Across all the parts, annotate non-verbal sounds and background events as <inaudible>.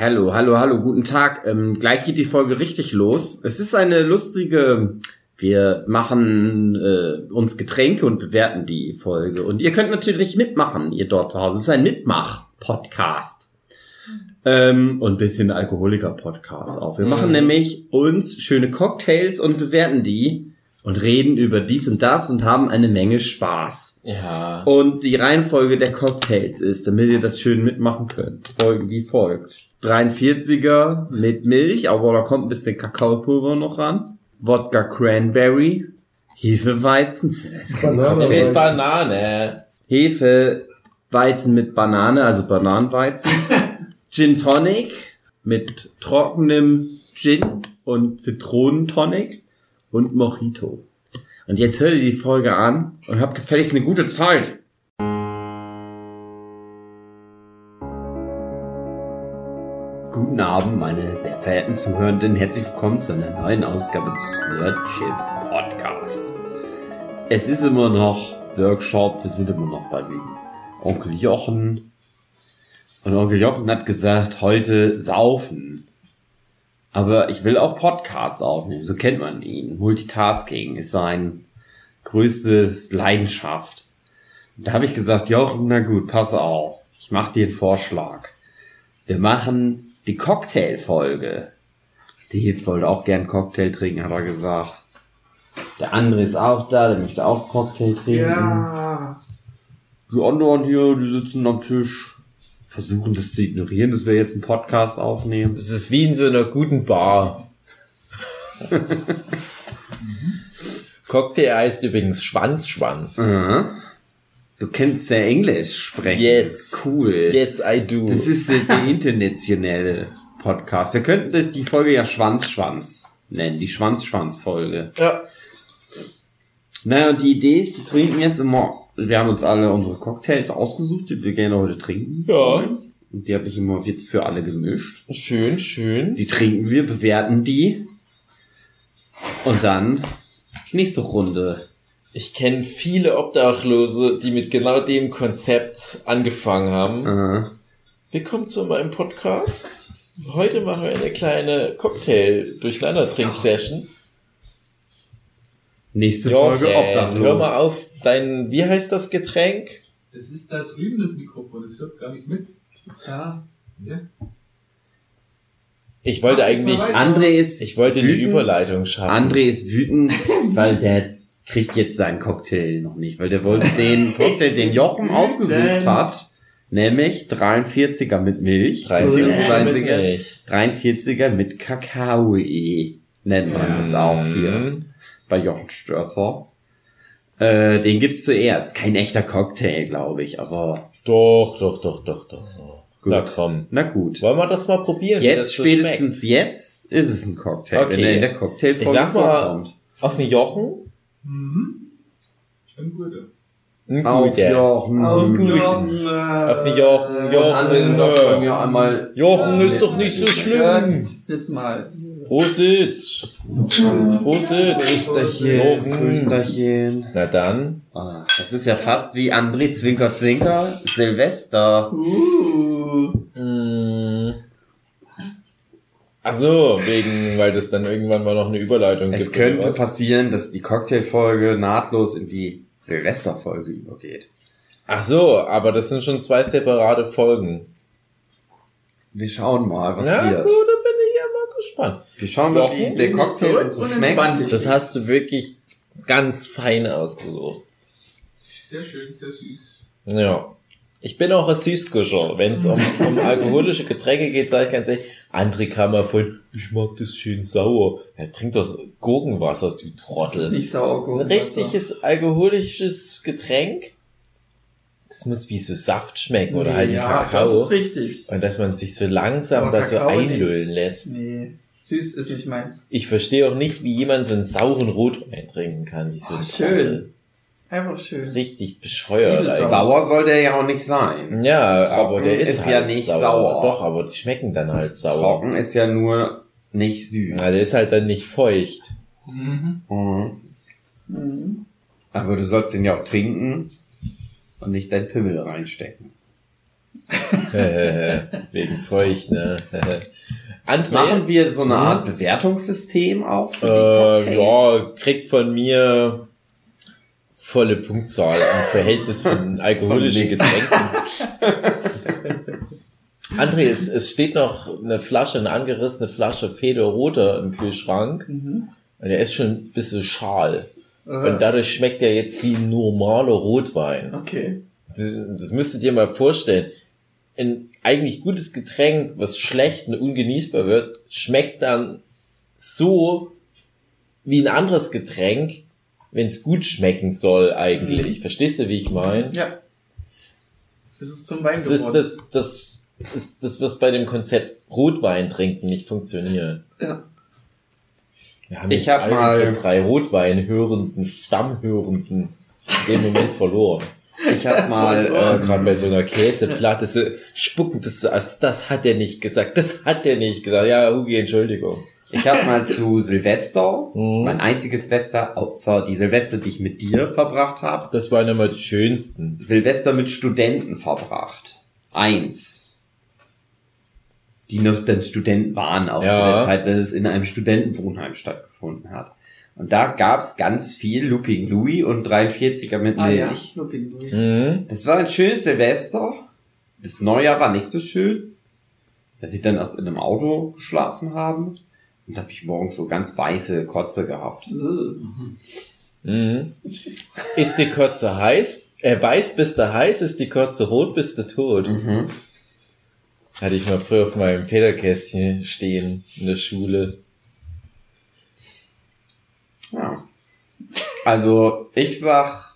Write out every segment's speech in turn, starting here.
Hallo, hallo, hallo, guten Tag. Ähm, gleich geht die Folge richtig los. Es ist eine lustige, wir machen äh, uns Getränke und bewerten die Folge. Und ihr könnt natürlich mitmachen, ihr dort zu Hause. Es ist ein Mitmach-Podcast. Ähm, und ein bisschen Alkoholiker-Podcast auch. Wir machen nämlich uns schöne Cocktails und bewerten die und reden über dies und das und haben eine Menge Spaß. Ja. Und die Reihenfolge der Cocktails ist, damit ihr das schön mitmachen könnt, folgen wie folgt. 43er mit Milch, aber da kommt ein bisschen Kakaopulver noch ran. Wodka Cranberry. Hefeweizen. Banane. Mit Banane. Hefeweizen mit Banane, also Bananenweizen. <laughs> Gin Tonic mit trockenem Gin und Zitronentonic und Mojito. Und jetzt hört ihr die Folge an und habt gefälligst eine gute Zeit. Guten Abend, meine sehr verehrten Zuhörenden. Herzlich willkommen zu einer neuen Ausgabe des Nerdship Podcasts. Es ist immer noch Workshop, wir sind immer noch bei dem Onkel Jochen. Und Onkel Jochen hat gesagt, heute saufen. Aber ich will auch Podcasts aufnehmen, so kennt man ihn. Multitasking ist sein größtes Leidenschaft. Und da habe ich gesagt, Jochen, na gut, pass auf. Ich mache dir einen Vorschlag. Wir machen die Cocktail-Folge. Die wollte auch gern Cocktail trinken, hat er gesagt. Der andere ist auch da, der möchte auch Cocktail trinken. Ja. Die anderen hier, die sitzen am Tisch, versuchen das zu ignorieren, dass wir jetzt einen Podcast aufnehmen. Das ist wie in so einer guten Bar. <laughs> Cocktail heißt übrigens Schwanzschwanz. Aha. Du kennst ja Englisch sprechen. Yes. Cool. Yes, I do. Das ist äh, der <laughs> internationale Podcast. Wir könnten das, die Folge ja Schwanzschwanz nennen, die Schwanzschwanz-Folge. ja. Naja, und die Idee ist, wir trinken jetzt immer, wir haben uns alle unsere Cocktails ausgesucht, die wir gerne heute trinken. Ja. Und die habe ich immer jetzt für alle gemischt. Schön, schön. Die trinken wir, bewerten die. Und dann nächste Runde. Ich kenne viele Obdachlose, die mit genau dem Konzept angefangen haben. Aha. Willkommen zu meinem Podcast. Heute machen wir eine kleine Cocktail-Durcheinander-Trink-Session. Nächste Jochen, Folge obdachlos. hör mal auf, dein, wie heißt das Getränk? Das ist da drüben das Mikrofon, das hört gar nicht mit. Das ist da. Ja. Ich wollte Mach eigentlich. André ist ich wollte eine wütend. Überleitung schaffen. André ist wütend, <laughs> weil der kriegt jetzt seinen Cocktail noch nicht, weil der wollte den <laughs> Cocktail, den Jochen ausgesucht hat, nämlich 43er mit Milch, 43er mit 43er, Milch. 43er mit Kakao, nennt man das auch hier. Bei Jochen Störzer. Äh, den gibt's zuerst. Kein echter Cocktail, glaube ich, aber Doch, doch, doch, doch, doch. Gut. Na komm. na gut. Wollen wir das mal probieren? wie Jetzt, spätestens jetzt, ist es ein Cocktail, Okay. wenn er in der Cocktailfolge Ich sag mal- vorkommt. schmeckt. Auf den Jochen? Mhm. Ein guter. Ein Auf guter. Jochen. Auf den Jochen. Auf den Jochen. Und andere sind doch bei mir einmal Jochen ist doch nicht so schlimm. Nicht mal. Prosit. Prosit. Grüßterchen, Jochen. Grüßterchen. Na dann. Ah, das ist ja fast wie André Zwinker Zwinker, Silvester. Uh. Mm. Ach so, wegen, weil das dann irgendwann mal noch eine Überleitung Es gibt. könnte oder was? passieren, dass die Cocktailfolge nahtlos in die Silvesterfolge übergeht. Ach so, aber das sind schon zwei separate Folgen. Wir schauen mal, was ja, wird. gut, ja gespannt. Wir schauen mal, wie der Cocktail uns so schmeckt. Das hast du wirklich ganz fein ausgesucht. Sehr schön, sehr süß. Ja. Ich bin auch ein Süßguscher. Wenn es um, um <laughs> alkoholische Getränke geht, sage ich ganz ehrlich, André kam mal vorhin, ich mag das schön sauer. Ja, trink doch Gurkenwasser, du Trottel. Nicht sauer Ein richtiges alkoholisches Getränk, das muss wie so Saft schmecken oder halt ein ja, das Kakao. ist richtig. Und dass man sich so langsam Aber da so Kakao nicht. einlullen lässt. Nee, süß ist nicht meins. Ich verstehe auch nicht, wie jemand so einen sauren Rotwein trinken kann, wie so Ach, schön. Einfach schön. richtig bescheuert Liebe eigentlich. Sauer soll der ja auch nicht sein. Ja, Trocken aber der ist, ist ja halt nicht sauer. sauer. Doch, aber die schmecken dann halt sauer. Trocken ist ja nur nicht süß. Ja, der ist halt dann nicht feucht. Mhm. Mhm. Mhm. Aber du sollst den ja auch trinken und nicht dein Pimmel reinstecken. <laughs> Wegen feucht, ne? <laughs> André, Machen wir so eine Art Bewertungssystem auch für die äh, ja, kriegt von mir volle Punktzahl im Verhältnis von <laughs> alkoholischen. Getränken. <laughs> André, es, es steht noch eine Flasche, eine angerissene Flasche Federroter im Kühlschrank. Mhm. Und der ist schon ein bisschen schal. Äh, Und dadurch schmeckt er jetzt wie ein normaler Rotwein. okay. Das, das müsstet ihr mal vorstellen. Ein eigentlich gutes Getränk, was schlecht und ungenießbar wird, schmeckt dann so wie ein anderes Getränk, wenn es gut schmecken soll eigentlich. Verstehst du, wie ich meine? Ja. Das ist zum Wein Das ist geworden. das, das, ist das, was bei dem Konzept Rotwein trinken nicht funktioniert. Ja. Wir haben Ich jetzt hab alle mal- drei Rotweinhörenden, Stammhörenden in dem Moment verloren. Ich habe mal Also <laughs> ähm, gerade bei so einer Käseplatte so spucken, das so, also das hat er nicht gesagt, das hat er nicht gesagt. Ja, Hugi, Entschuldigung. Ich habe mal zu Silvester, Mhm. mein einziges Silvester, außer die Silvester, die ich mit dir verbracht habe, Das waren immer die schönsten. Silvester mit Studenten verbracht. Eins. Die noch dann Studenten waren, auch Ja. zu der Zeit, wenn es in einem Studentenwohnheim stattgefunden hat. Und da gab's ganz viel Looping Louis und 43er mit Ah ja, Milch. Lupin, Lupin. Mhm. Das war ein schönes Silvester. Das Neujahr war nicht so schön. Weil wir dann auch in einem Auto geschlafen haben. Und da habe ich morgens so ganz weiße Kotze gehabt. Äh, Mhm. Ist die Kotze heiß? Äh, weiß bist du heiß, ist die Kotze rot, bist du tot. Mhm. Hatte ich mal früher auf meinem Federkästchen stehen in der Schule. Ja. Also, ich sag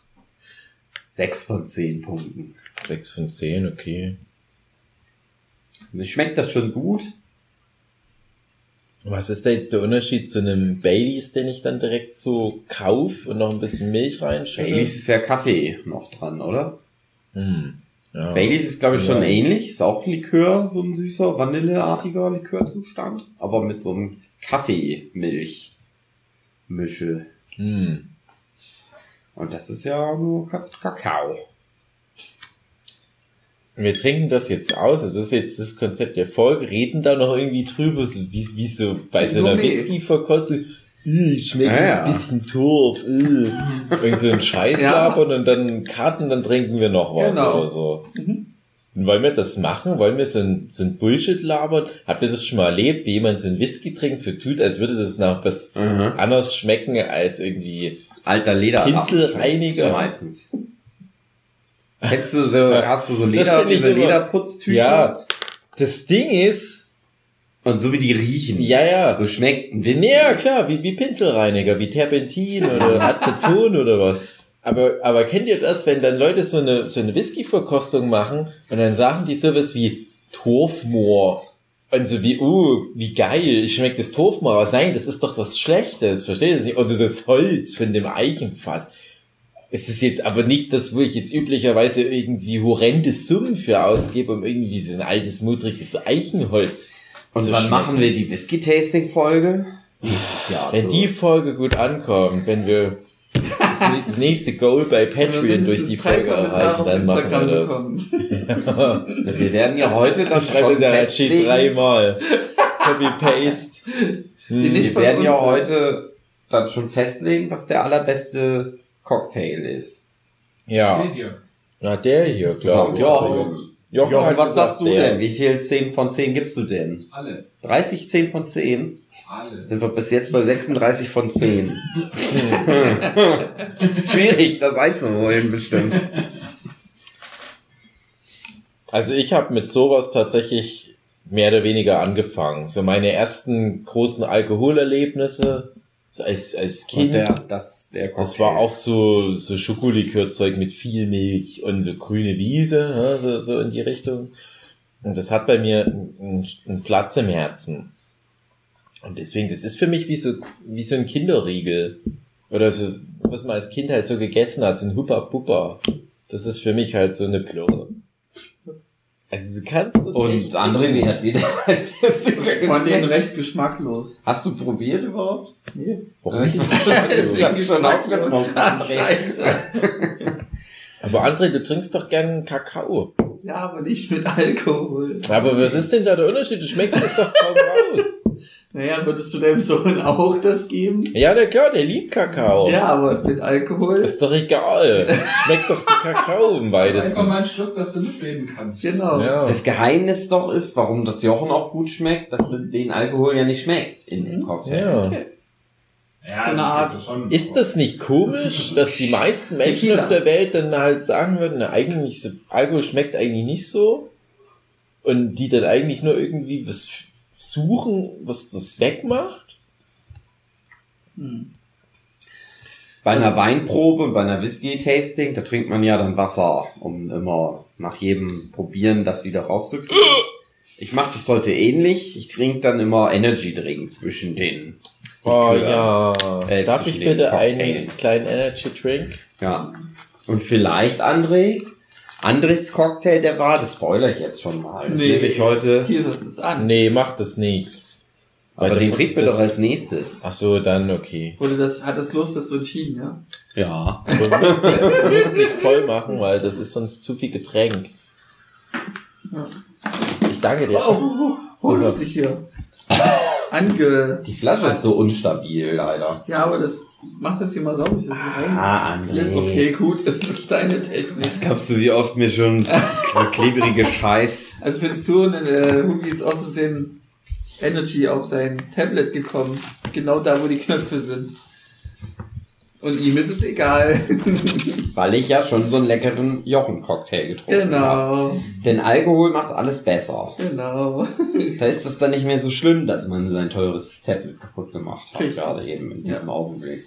sechs von zehn Punkten. Sechs von zehn, okay. Mir schmeckt das schon gut. Was ist da jetzt der Unterschied zu einem Baileys, den ich dann direkt so kauf und noch ein bisschen Milch reinschütte? Baileys ist ja Kaffee noch dran, oder? Hm. Ja. Baileys ist, glaube ich, schon Ja. ähnlich. Ist auch Likör, so ein süßer, vanilleartiger Likörzustand. Aber mit so einem Kaffee-Milch-Mische. Hm. Und das ist ja nur Ka- Kakao. Wir trinken das jetzt aus, also das ist jetzt das Konzept der Folge, reden da noch irgendwie drüber, so wie, wie so bei so einer. Whisky-Verkostung, schmeckt Ja, ja. ein bisschen Torf, äh. Irgend so ein Scheiß Ja. labern und dann Karten, dann trinken wir noch was Genau. oder so. Mhm. Und wollen wir das machen? Wollen wir so ein, so ein Bullshit labern? Habt ihr das schon mal erlebt, wie jemand so ein Whisky trinkt, so tut, als würde das nach was Mhm. anderes schmecken als irgendwie Alter Leder. Pinselreiniger. Meistens. Kennst du so, hast du so Leder, diese immer- Lederputztücher? Ja, das Ding ist, Und so wie die riechen. ja, ja, So schmeckt ein Whisky. Ja, klar, wie, wie Pinselreiniger, wie Terpentin oder <laughs> Aceton oder was. Aber, aber kennt ihr das, wenn dann Leute so eine, so eine Whisky-Verkostung machen und dann sagen die sowas wie Torfmoor und so wie, uh, wie geil, ich schmeckt das Torfmoor aus. Nein, das ist doch was Schlechtes, versteht ihr nicht? Oder das Holz von dem Eichenfass. Es ist jetzt aber nicht das, wo ich jetzt üblicherweise irgendwie horrende Summen für ausgebe, um irgendwie so ein altes, mudriges Eichenholz Und wann schmecken. machen wir die Whisky-Tasting-Folge? Nächstes Jahr. Wenn so. die Folge gut ankommt, wenn wir das nächste Goal bei Patreon durch die Folge erreichen, dann machen wir das. bekommen. <laughs> Wir werden ja heute dann schon der steht festlegen. dreimal. <laughs> Copy paste. Hm. Wir werden ja heute dann schon festlegen, was der allerbeste Cocktail ist. Ja, Hier. na der hier, glaube ich. Jochen. Jochen Jochen, was sagst du denn? Wie viel 10 von 10 gibst du denn? Alle. 30 10 von 10? Alle. Sind wir bis jetzt bei 36 von 10. <laughs> <laughs> Schwierig, das einzuholen bestimmt. Also ich habe mit sowas tatsächlich mehr oder weniger angefangen. So meine ersten großen Alkoholerlebnisse so als, als Und Kind. der, das, der Das war auch so, so Schokolikörzeug mit viel Milch und so grüne Wiese, ja, so, so in die Richtung. Und das hat bei mir einen, einen Platz im Herzen. Und deswegen, das ist für mich wie so, wie so ein Kinderriegel. Oder so, was man als Kind halt so gegessen hat, so ein Huppa Puppa. Das ist für mich halt so eine Plörre. Also du kannst das Und echt André, wie hat dir denn Von denen recht geschmacklos. Hast du probiert überhaupt? Nee. Warum nicht? <laughs> Deswegen schon aufgetroffen. Ah, André. scheiße. <laughs> Aber André, du trinkst doch gern Kakao. Ja, aber nicht mit Alkohol. Aber was ist denn da der Unterschied? Du schmeckst es doch kaum <laughs> raus. Naja, würdest du deinem Sohn auch das geben? Ja, der klar, der liebt Kakao. Ja, aber mit Alkohol. Ist doch egal. Schmeckt doch der Kakao im Einfach weitesten. mal einen Schluck, dass du mitreden kannst. Genau. Ja. Das Geheimnis doch ist, warum das Jochen auch gut schmeckt, dass mit den Alkohol ja nicht schmeckt in dem Cocktail. ja. Ja, So eine Art-. Ist das nicht komisch, <laughs> dass die meisten Menschen Tequila. auf der Welt dann halt sagen würden, na, eigentlich, Alkohol schmeckt eigentlich nicht so? Und die dann eigentlich nur irgendwie was suchen, was das wegmacht? Hm. Bei einer Weinprobe und bei einer Whisky-Tasting, da trinkt man ja dann Wasser, um immer nach jedem Probieren das wieder rauszukriegen. Ich mache das heute ähnlich. Ich trinke dann immer Energy Drink zwischen den. Oh ja. Äh, Darf ich bitte einen kleinen Energy Drink? Ja. Und vielleicht André. Andres Cocktail, der war, das spoiler ich jetzt schon mal. Das Nee. nehme ich heute. Teaserst es an. Nee, mach das nicht. Aber Weil den trinken wir doch als nächstes. Ach so, dann okay. Wurde das, hat das Lust, das wird entschieden, ja? Ja. Du musst nicht, du musst nicht voll machen, weil das ist sonst zu viel Getränk. Ich danke dir. Oh, hol das sich hier. <laughs> Ange. Die Flasche ist so unstabil, leider. Ja, aber das, mach das hier mal sauber. Ich das. Ah, André. Okay, gut, <laughs> das ist deine Technik. Glaubst du, wie oft mir schon so <laughs> klebrige Scheiß. Also für die Zuhörenden, äh, Hugi ist aus Versehen Energy auf sein Tablet gekommen. Genau da, wo die Knöpfe sind. Und ihm ist es egal. <laughs> Weil ich ja schon so einen leckeren Jochen-Cocktail getrunken habe. genau, Denn Alkohol macht alles besser. genau. <laughs> Da ist es dann nicht mehr so schlimm, dass man sein teures Tablet kaputt gemacht hat. Richtig. Gerade eben in diesem Ja. Augenblick.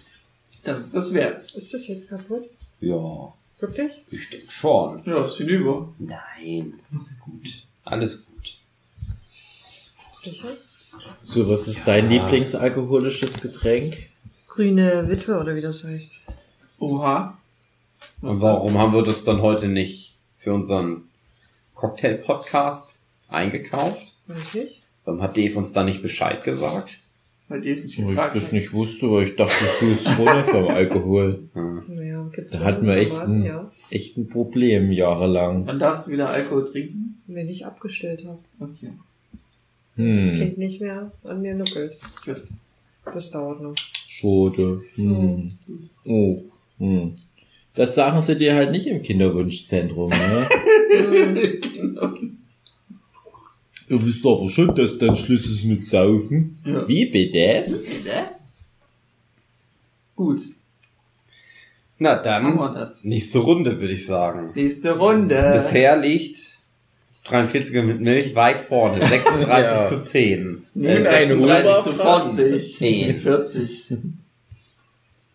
Das ist das wert. Ist das jetzt kaputt? Ja, Wirklich? ich denke schon. Ja, ist hinüber. Nein, ist gut. Alles gut. Sicher? So, was ist dein Lieblingsalkoholisches Getränk? Grüne Witwe oder wie das heißt. Oha. Und warum haben wir das dann heute nicht für unseren Cocktail-Podcast eingekauft? Weiß nicht. Warum hat Dave uns da nicht Bescheid gesagt? Weil die nicht Wo ich gefragt das nicht wusste, weil ich dachte, du bist vorne vom Alkohol. Hm. Naja, gibt's Da hatten wir echt einigermaßen, ein, ja, echt ein Problem jahrelang. Wann darfst du wieder Alkohol trinken? wenn ich abgestellt habe. Okay. Das Hm, Kind nicht mehr an mir nuckelt. Gut. Das dauert noch. schade. Hm. Oh, hm. Das sagen sie dir halt nicht im Kinderwunschzentrum, ne? genau. Ihr wisst aber schon, dass dann Schluss ist mit Saufen. Ja. Wie bitte? Gut, Na machen dann, wir das. nächste Runde würde ich sagen. Nächste Runde. Bisher liegt 43er mit Milch weit vorne. <laughs> 36 Ja. zu 10. Nee, Wenn ein 36 Huber zu fragt, 40. zehn. 40.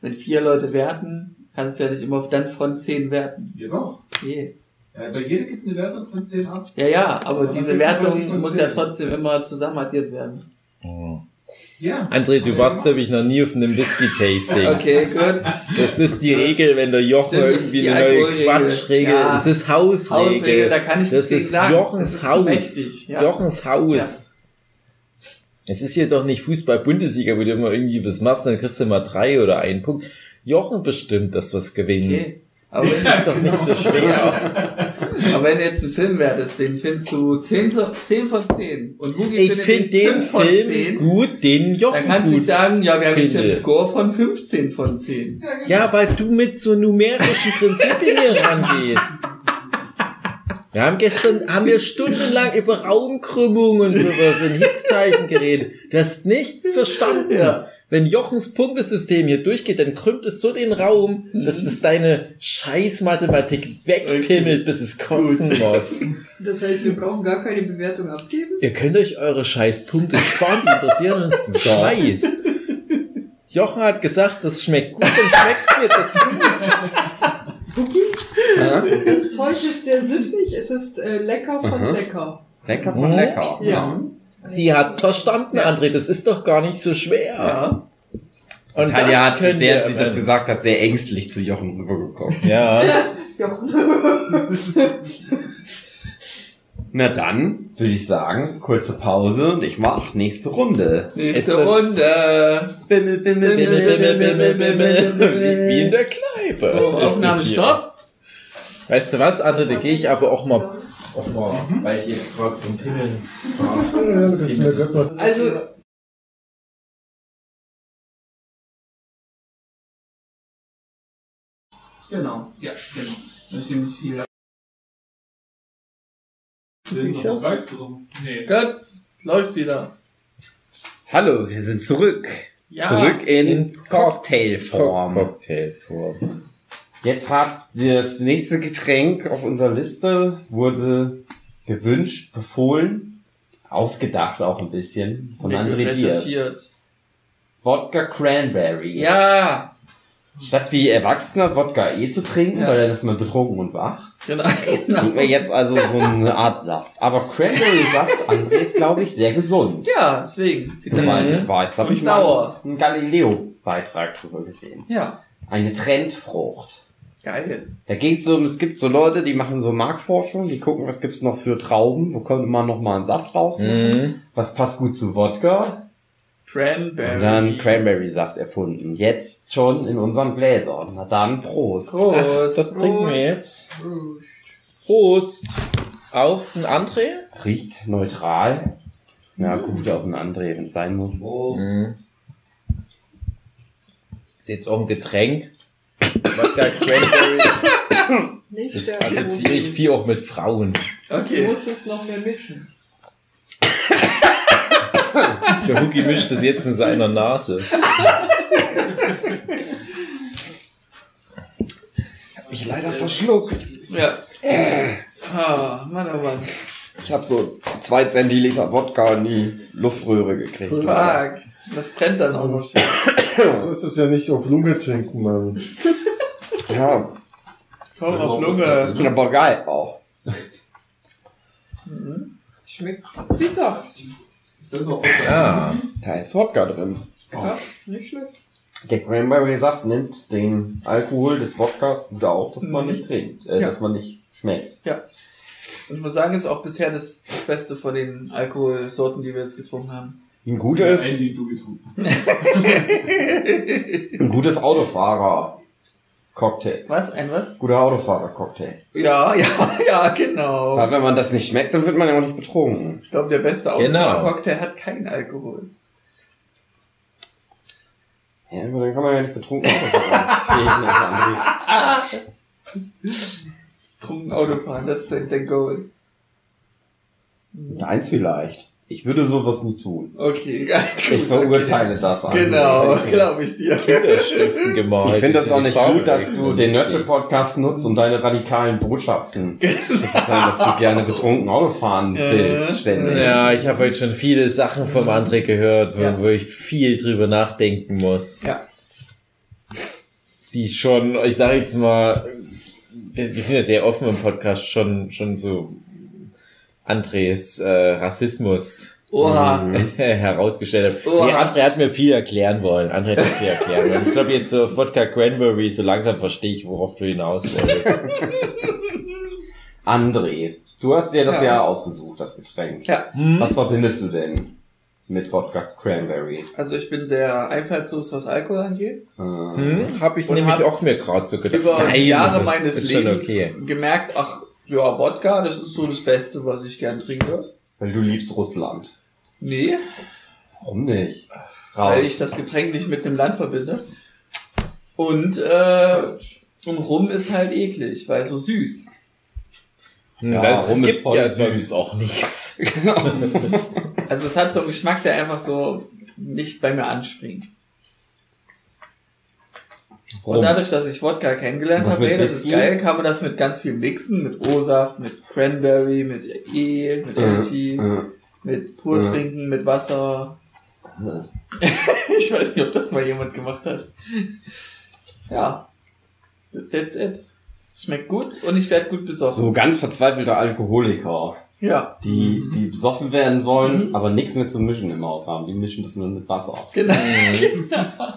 Wenn vier Leute werten, kannst ja nicht immer dann von 10 werten. Ja doch. Nee. Ja, bei jeder gibt eine Wertung von 10 ab. Ja, ja, aber Aber diese 36 Wertung muss 10. ja trotzdem immer zusammen addiert werden. Oh. Ja. André, du warst, glaube ich, noch nie auf einem Whisky-Tasting. Okay, gut. Das ist die Regel, wenn der Jochen Stimmt, irgendwie eine neue. Quatschregel, Ja. das ist Hausregel. Hausregel, da kann ich das ist sagen. Jochens Das ist Haus. mächtig, ja. Jochens Haus. Es ist hier doch nicht Fußball-Bundesliga, wo du immer irgendwie was machst, dann kriegst du mal drei oder einen Punkt. Jochen bestimmt das, was gewinnen. Okay. Aber Das ist doch nicht so schwer. aber wenn du jetzt einen Film wertest, den findest du 10, von- 10 von 10. Und Hugi Ich finde den 5 von Film 10, gut, den Jochen Dann kannst du sagen, ja, wir haben jetzt einen Score von 15 von 10. Ja, weil du mit so numerischen Prinzipien hier rangehst. Wir haben gestern, haben wir stundenlang über Raumkrümmung und sowas in Higgsteilchen geredet. Du hast nichts verstanden. Ja. Wenn Jochens Punktesystem hier durchgeht, dann krümmt es so den Raum, dass das deine Scheiß-Mathematik wegpimmelt, bis es kotzen muss. <laughs> Das heißt, wir brauchen gar keine Bewertung abgeben? Ihr könnt euch eure Scheißpunkte sparen, die interessieren uns <laughs> Scheiß. Jochen hat gesagt, das schmeckt gut, dann schmeckt mir das gut. Cookie? Ja? Das Zeug ist sehr süffig, es ist äh, lecker von Aha. lecker. Lecker von Mhm. lecker. Ja. Sie hat's verstanden, André, das ist doch gar nicht so schwer. Ja. Und Tanja das hat, während wir sie das gesagt hat, sehr ängstlich zu Jochen rübergekommen. Ja. Jochen. Na dann, würde ich sagen, kurze Pause und ich mach nächste Runde. Nächste Runde. Bimmel, bimmel, bimmel, bimmel, bimmel, bimmel. Wie in der Kneipe. Ist Aufnahme. Stopp. Weißt du was, André, da gehe ich aber auch mal Auch mal, weil ich jetzt gerade vom mal Also, Genau, ja, genau. Das ist nämlich drum? Nee. Gut, läuft wieder. Hallo, wir sind zurück. Ja. Zurück in, in Cocktailform. Cocktailform. Jetzt habt ihr das nächste Getränk auf unserer Liste, wurde gewünscht, befohlen, ausgedacht auch ein bisschen von André Diaz. Wodka Cranberry. Ja, Statt wie Erwachsener Wodka eh zu trinken, Ja. weil dann ist man betrunken und wach, genau. <laughs> trinken wir jetzt also so eine Art Saft. Aber Cranberry-Saft, André, ist glaube ich sehr gesund. Ja, deswegen. Soweit ich weiß. Habe ich sauer. mal einen Galileo-Beitrag drüber gesehen. Ja, Eine Trendfrucht. Geil. Da geht's um, es gibt so Leute, die machen so Marktforschung, die gucken, was gibt's noch für Trauben, wo könnte man noch mal einen Saft rausmachen, Mhm. was passt gut zu Wodka Cranberry. und dann Cranberry-Saft erfunden. Jetzt schon in unseren Gläsern. Na dann, Prost. Prost. Ach, das trinken wir jetzt. Prost. Auf ein André? Riecht neutral. Ja, gut, auf einen André, wenn es sein muss. Mhm. Ist jetzt auch ein Getränk. Wodka Cranberry. <laughs> nicht Das der assoziiere ich viel auch mit Frauen. Du Okay. musst es noch mehr mischen. <laughs> Der Hugi mischt das jetzt in seiner Nase. Hab ich leider verschluckt. Ja. Ah, Mann, oh Mann. Ich habe so zwei Zentiliter Wodka in die Luftröhre gekriegt. Fuck. Das brennt dann auch noch. schön. <coughs> So ist es ja nicht auf Lunge trinken, Mann. <laughs> Ja, Komm auf Lunge. aber geil auch. Schmeckt wie Saft. Ah. Da ist Wodka drin. Ja, nicht schlecht. Der Cranberry-Saft nimmt den Alkohol des Wodkas gut auf, dass man Mhm. nicht trinkt, äh, Ja. dass man nicht schmeckt. Und ich muss sagen, ist auch bisher das, das Beste von den Alkoholsorten, die wir jetzt getrunken haben. Ein gutes, Andy, du getrunken. <laughs> ein gutes Autofahrer-Cocktail. Was? Ein was? Guter Autofahrer-Cocktail. Ja, ja, <laughs> ja, genau. Weil wenn man das nicht schmeckt, dann wird man ja auch nicht betrunken. Ich glaube, der beste Genau. Cocktail hat keinen Alkohol. Ja, aber dann kann man ja nicht betrunken Autofahren. <laughs> Trunken Autofahren, das ist der Goal. Deins vielleicht. Ich würde sowas nie tun. Okay, <laughs> gut, Ich verurteile das Okay. Genau, André. glaube ich dir. Kinderstiften gemalt. Ich finde das auch nicht gut, dass Farbe du den Nerdship-Podcast nutzt, um deine radikalen Botschaften <laughs> zu verteilen, dass du gerne betrunken Auto fahren willst, ständig. Ja, ich habe heute schon viele Sachen vom André gehört, wo, Ja. wo ich viel drüber nachdenken muss. Ja. Die schon, ich sage jetzt mal, wir, wir sind ja sehr offen im Podcast, schon, schon so Andres äh, Rassismus Oha. <laughs> herausgestellt hat. Oha. Nee, André hat mir viel erklären wollen. André hat mir viel erklären wollen. Ich glaube jetzt so Vodka Cranberry, so langsam verstehe ich, worauf du hinaus wolltest. André, du hast dir das Ja. ja, ausgesucht, das Getränk. Ja, Was verbindest du denn mit Wodka Cranberry? also ich bin sehr einfallslos, was Alkohol angeht. Äh, Hm, habe ich Und nämlich hab auch mir gerade so gedacht. Über Nein, Jahre meines Lebens okay. gemerkt, ach, ja, Wodka, das ist so das Beste, was ich gern trinke. Weil du liebst Russland. Nee, Warum nicht? weil ich das Getränk nicht mit einem Land verbinde. Und, äh, und Rum ist halt eklig, weil so süß. Ja, das rum ist gibt voll ja süß. sonst auch nichts. <laughs> Also es hat so einen Geschmack, der einfach so nicht bei mir anspringt. Und Rum. dadurch, dass ich Wodka kennengelernt habe, hey, das ist geil, kann man das mit ganz viel mixen, mit O-Saft, mit Cranberry, mit E, mit Energy, Äh, mit pur äh. trinken, mit Wasser. äh. <laughs> Ich weiß nicht, ob das mal jemand gemacht hat. Ja. That's it. Es schmeckt gut und ich werde gut besoffen. So ganz verzweifelte Alkoholiker, Ja, die, die besoffen werden wollen, Mhm. aber nichts mit zu mischen im Haus haben. Die mischen das nur mit Wasser. genau. <laughs>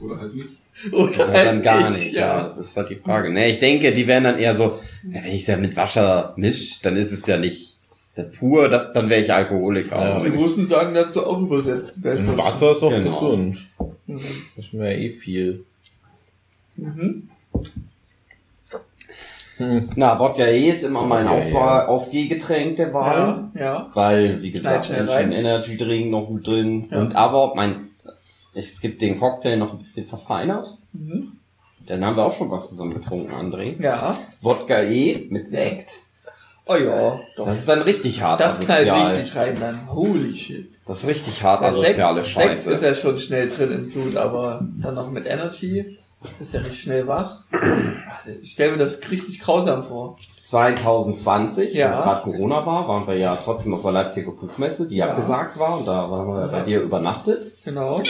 Oder halt nicht. Oder Oder halt dann gar nicht. Ja. Ja. das ist halt die Frage. Ne, ich denke, die werden dann eher so, ja, wenn ich es ja mit Wasser misch, dann ist es ja nicht der pur, das, dann wäre ich Alkoholiker. Ja. Die Russen sagen dazu auch übersetzt. Besser. Wasser ist auch Genau. gesund. Mhm. Das ist mir ja eh viel. Mhm. Hm. Na, Wodka E ist immer mein Ja, Auswahl, Ausgehgetränk der Wahl. Ja, ja. Weil, wie gesagt, rein. Energy Drink noch mit drin. Ja. Und aber mein, es gibt den Cocktail noch ein bisschen verfeinert. Mhm. Den haben wir auch schon mal zusammen getrunken, André. Ja. Wodka E mit Sekt. Oh ja, doch. Das ist dann richtig hart Das knallt richtig rein dann. Holy shit. Das ist richtig hart Ja, Sekt, asoziale Sekt Scheiße. ist ja schon schnell drin im Blut, aber dann noch mit Energy bist ja richtig schnell wach. Ich stelle mir das richtig grausam vor. 2020, Ja. wo gerade Corona war, waren wir ja trotzdem auf der Leipziger Buchmesse, die Ja. abgesagt war. Und da waren wir bei Ja. dir übernachtet. Genau.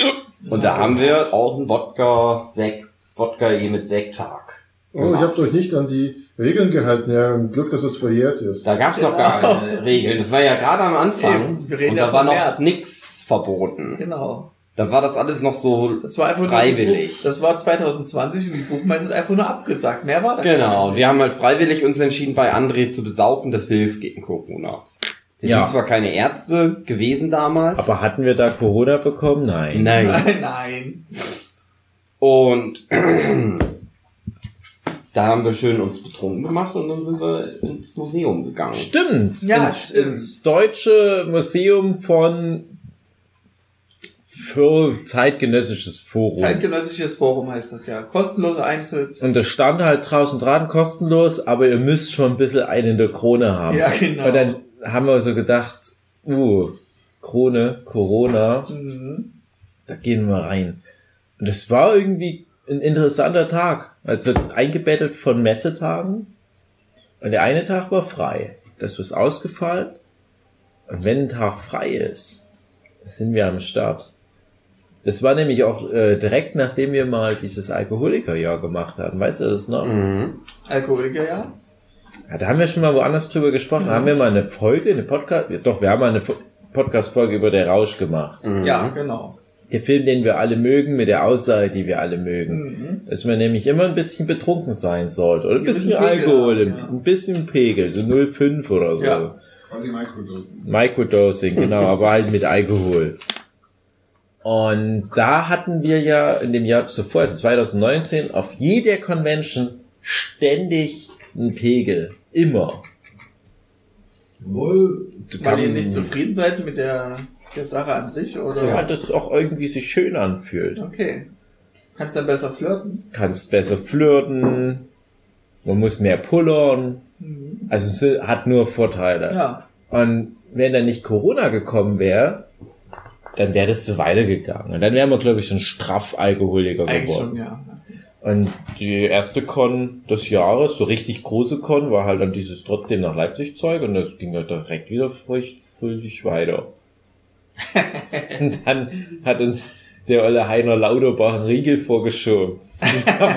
Und da haben wir auch einen Wodka, Sekt, Wodka E mit Sekttag. Oh, ihr habt euch nicht an die Regeln gehalten, ja. Im Glück, dass es verjährt ist. Da gab's noch Genau. gar keine Regeln. Das war ja gerade am Anfang. Eben, wir reden und da war noch März. nix verboten. Genau. Da war das alles noch so Das war einfach freiwillig. Das war 2020 und die Buchmesse ist einfach nur abgesagt. Mehr war da Genau, wir haben halt freiwillig uns entschieden, bei André zu besaufen, das hilft gegen Corona. Wir Ja. sind zwar keine Ärzte gewesen damals, Aber hatten wir da Corona bekommen? Nein. nein. <laughs> Nein, nein. Und <clears throat> da haben wir schön uns betrunken gemacht und dann sind wir ins Museum gegangen. Stimmt. Ja, ins, stimmt. ins Deutsche Museum von für zeitgenössisches Forum. Zeitgenössisches Forum heißt das ja. Kostenloser Eintritt. und das stand halt draußen dran, kostenlos, aber ihr müsst schon ein bisschen einen in der Krone haben. Ja, genau. Und dann haben wir so gedacht, uh, Krone, Corona, Mhm. da gehen wir rein. Und es war irgendwie ein interessanter Tag. Also eingebettet von Messetagen. Und der eine Tag war frei. Das ist ausgefallen. Und wenn ein Tag frei ist, sind wir am Start. Das war nämlich auch äh, direkt nachdem wir mal dieses Alkoholikerjahr gemacht hatten. Weißt du das noch? Mhm. Alkoholiker, ja. Da haben wir schon mal woanders drüber gesprochen. Da haben wir mal eine Folge, eine Podcast, doch, wir haben mal eine Fo- Podcast-Folge über der Rausch gemacht. Mhm. Ja, genau. Der Film, den wir alle mögen, mit der Aussage, die wir alle mögen. Mhm. Dass man nämlich immer ein bisschen betrunken sein sollte. Oder ein bisschen bisschen Pegel Alkohol, ein- ja. ein bisschen Pegel, so 0,5 oder so. Ja. Quasi Microdosen. Microdosing, genau, aber halt mit Alkohol. Und da hatten wir ja in dem Jahr zuvor, also 2019, auf jeder Convention ständig einen Pegel. Immer. Wohl. Weil ihr nicht zufrieden seid mit der, der Sache an sich, oder? Ja, das auch irgendwie sich schön anfühlt. Okay. Kannst dann besser flirten? Kannst besser flirten, man muss mehr pullern. Mhm. Also es hat nur Vorteile. Ja. Und wenn dann nicht Corona gekommen wäre, dann wäre das so weitergegangen. Und dann wären wir, glaube ich, schon straff Alkoholiker Eigentlich geworden. schon, ja. Und die erste Con des Jahres, so richtig große Con, war halt dann dieses trotzdem nach Leipzig Zeug und das ging halt direkt wieder fröhlich, weiter. <laughs> und dann hat uns der olle Heiner Lauterbach einen Riegel vorgeschoben.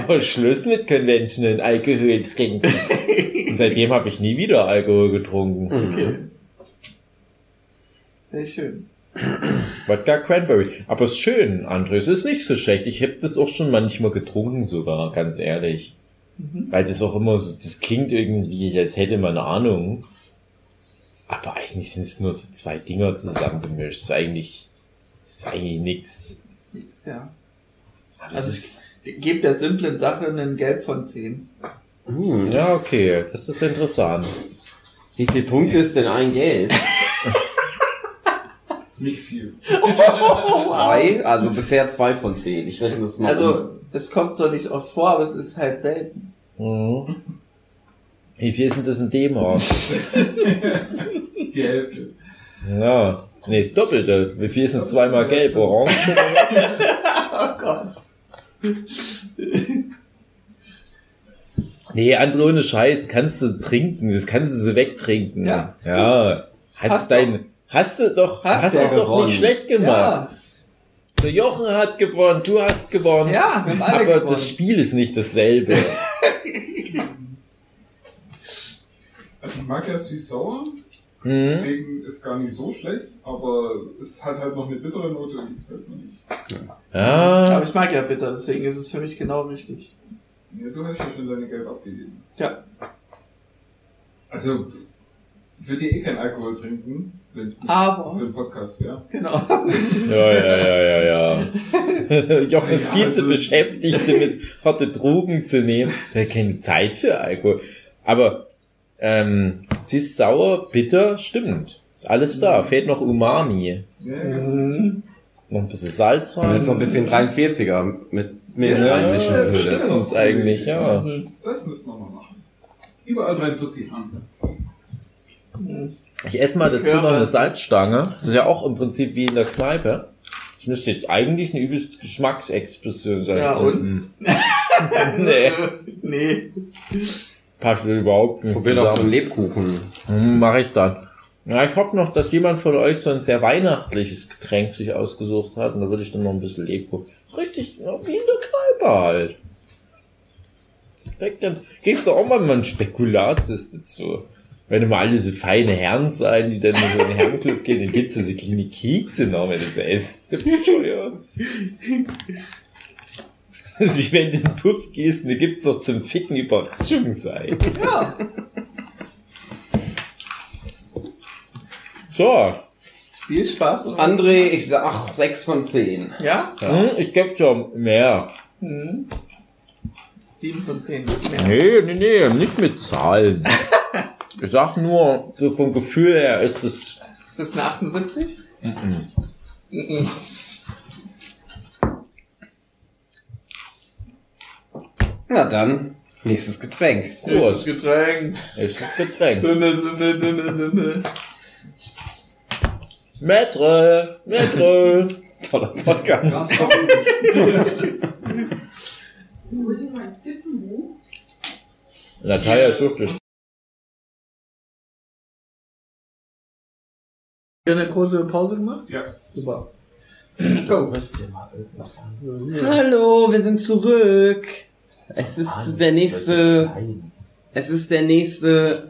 Mal <laughs> Schluss mit Convention und Alkohol trinken. Und seitdem habe ich nie wieder Alkohol getrunken. Okay. Sehr schön. Wodka Cranberry. Aber ist schön, André. Es ist nicht so schlecht. Ich habe das auch schon manchmal getrunken sogar, ganz ehrlich. Mhm. Weil das auch immer so, das klingt irgendwie, als hätte man eine Ahnung. Aber eigentlich sind es nur so zwei Dinger zusammengemischt. Ist eigentlich, ist eigentlich nix. Ist nix, ja. Aber Also es ist, gebt der simplen Sache einen Gelb von 10. Mhm. ja, okay, das ist interessant. Wie viele Punkte ist denn ein Gelb? <laughs> Nicht viel. <laughs> Zwei? Also bisher zwei von zehn. Ich rechne das mal um. Also, es kommt zwar nicht oft vor, aber es ist halt selten. Mhm. Wie viel ist denn das in D-Mark? <laughs> Die Hälfte. ja, nee, das Doppelte. Wie viel ist denn zweimal gelb? Orange? <laughs> Oh Gott. Nee, André, ohne Scheiß, kannst du trinken, das kannst du so wegtrinken. Ja, ja. Hast Passt dein, hast du doch, Hast hast, ja du doch gewonnen. nicht schlecht gemacht. Ja, Der Jochen hat gewonnen, du hast gewonnen. ja, wir haben alle aber gewonnen. das Spiel ist nicht dasselbe. <laughs> Also ich mag ja süß-sauer, hm? deswegen ist gar nicht so schlecht, aber es hat halt noch eine bittere Note, die gefällt mir nicht. Ja. Aber ich mag ja bitter, deswegen ist es für mich genau richtig. Ja, du hast ja schon deine Gelb abgegeben. Ja. Also, ich würde hier eh keinen Alkohol trinken, wenn es nicht Aber- für den Podcast wäre. Genau. <laughs> Ja, ja, ja, ja, ja. Jochen <laughs> ist Ja, viel zu also- beschäftigt damit, harte Drogen zu nehmen. Er hat keine Zeit für Alkohol. Aber ähm, süß, sauer, bitter, stimmt. Ist alles da. Fehlt noch Umami. Ja, ja. Mhm. Noch ein bisschen Salz rein. jetzt noch ein bisschen 43er mit Milch ja, reinmischen würde. stimmt eigentlich, ja. Mhm. Das müssten wir mal machen. Überall 43 an. Ich esse mal dazu noch eine Salzstange. Das ist ja auch im Prinzip wie in der Kneipe. Das müsste jetzt eigentlich eine übelste Geschmacksexplosion sein. Ja? Mhm. <laughs> nee, <laughs> Nee. passt überhaupt nicht. Probier doch so einen. Lebkuchen. Hm, Mach ich dann. Ja, ich hoffe noch, dass jemand von euch so ein sehr weihnachtliches Getränk sich ausgesucht hat. Und da würde ich dann noch ein bisschen Lebkuchen. Richtig, wie in der Kneipe halt. Gehst du auch mal mal ein Spekulatius dazu. Wenn immer alle so feine Herren sein, die dann in so einen Herrenclub gehen, dann gibt's so kleine Kekse noch, wenn du so isst. Ja. Das ist wie wenn du in den Puff gehst, und da gibt's noch zum Ficken Überraschungsei. Ja. So, Viel Spaß was? André, ich sag 6 von 10. Ja? Hm, ich geb schon mehr. Mhm. 7 von 10, das ist mehr. Nee, nee, nee, nicht mit Zahlen. Ich sag nur, so vom Gefühl her ist es. Ist das eine 78? Mhm. Mhm. Na dann, nächstes Getränk. Nächstes Getränk. Ist das Getränk. Metre, Metre. Toller Podcast. Wo ist mein Durch, durch. eine große Pause gemacht? Ja. Super. Go. Hallo, wir sind zurück. Es ist der nächste, es ist der nächste,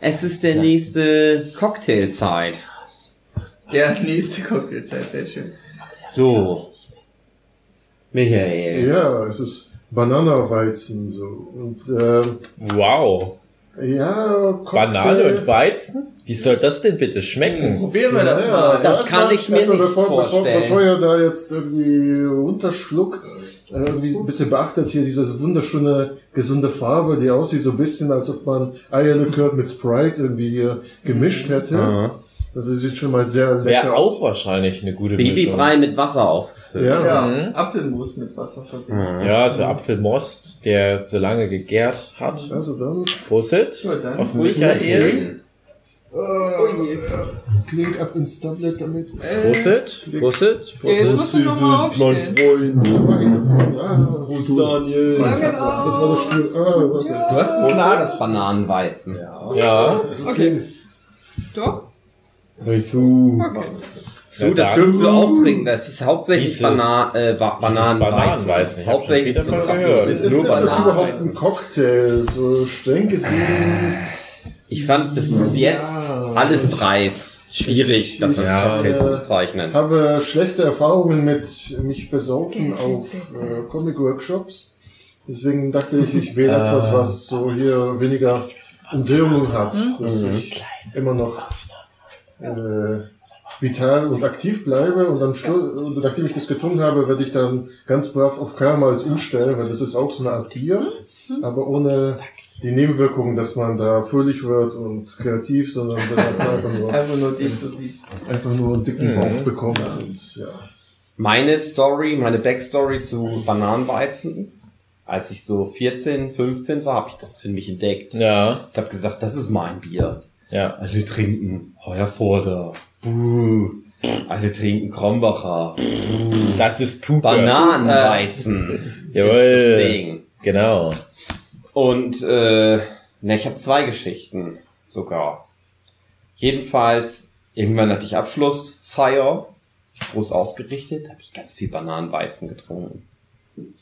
es ist der nächste Cocktailzeit. Der nächste Cocktailzeit, sehr schön. So. Michael. Ja, es ist Bananaweizen so. Und ähm, Wow. Ja, Cocktail- Banane und Weizen? Wie soll das denn bitte schmecken? Probieren wir das Ja, mal. Das kann mal- ich mir nicht bevor, vorstellen. Bevor, bevor ihr da jetzt irgendwie runterschluckt, äh, irgendwie bitte beachtet hier diese wunderschöne, gesunde Farbe, die aussieht so ein bisschen, als ob man Eierlikör mit Sprite irgendwie hier gemischt hätte. Aha. Also sieht schon mal sehr lecker Wäre auch wahrscheinlich eine gute Babybrei mit Wasser aufgefüllt. Ja. Ja, Mhm. Apfelmus mit Wasser versehen. Mhm. Ja, so Apfelmost, der so lange gegärt hat. Also dann Prosit. Gut, dann. Auf Michael. Oh je. kling ab ins Tablet damit. Prosit. Prosit. ja, jetzt musst du nochmal aufstehen. Freund. Ah, Prost, Daniel. Das war das Stuhl. Ah, was jetzt? Du hast ein klares Bananenweizen. Ja. Okay. Doch? So, Okay. so das Ja, dürfen sie auch trinken. Das ist hauptsächlich Dieses- Bana äh, Ba- Bananenweizen. Ich Hauptsächlich ist gehört. Ist, ist, nur ist das überhaupt ein Cocktail? So streng gesehen. Ich fand, das ist jetzt Ja. alles dreist. Schwierig, das als Ja. Cocktail zu bezeichnen. habe schlechte Erfahrungen mit mich besaufen auf äh, Comic-Workshops. Deswegen dachte ich, ich wähle etwas, was so hier weniger Umdrehungen hat, dass Mhm. ich immer noch äh, vital und aktiv bleibe. Und dann, und nachdem ich das getrunken habe, werde ich dann ganz brav auf Karamals umstellen, weil das ist auch so eine Art Bier, aber ohne die Nebenwirkungen, dass man da fröhlich wird und kreativ, sondern dann einfach nur, <laughs> Einfach nur einfach nur einen dicken Mhm. Bauch bekommt. Und, ja. Meine Story, meine Backstory zu Bananenweizen. Als ich so 14, 15 war, habe ich das für mich entdeckt. Ja. Ich habe gesagt, das ist mein Bier. Ja. Alle trinken Heuerforder. Buh. Alle trinken Krombacher. Das ist Puppe. Bananenweizen. <laughs> Jawohl. das Ding. Genau. Und äh, ne, ich habe zwei Geschichten sogar. Jedenfalls, irgendwann hatte ich Abschlussfeier, groß ausgerichtet, habe ich ganz viel Bananenweizen getrunken.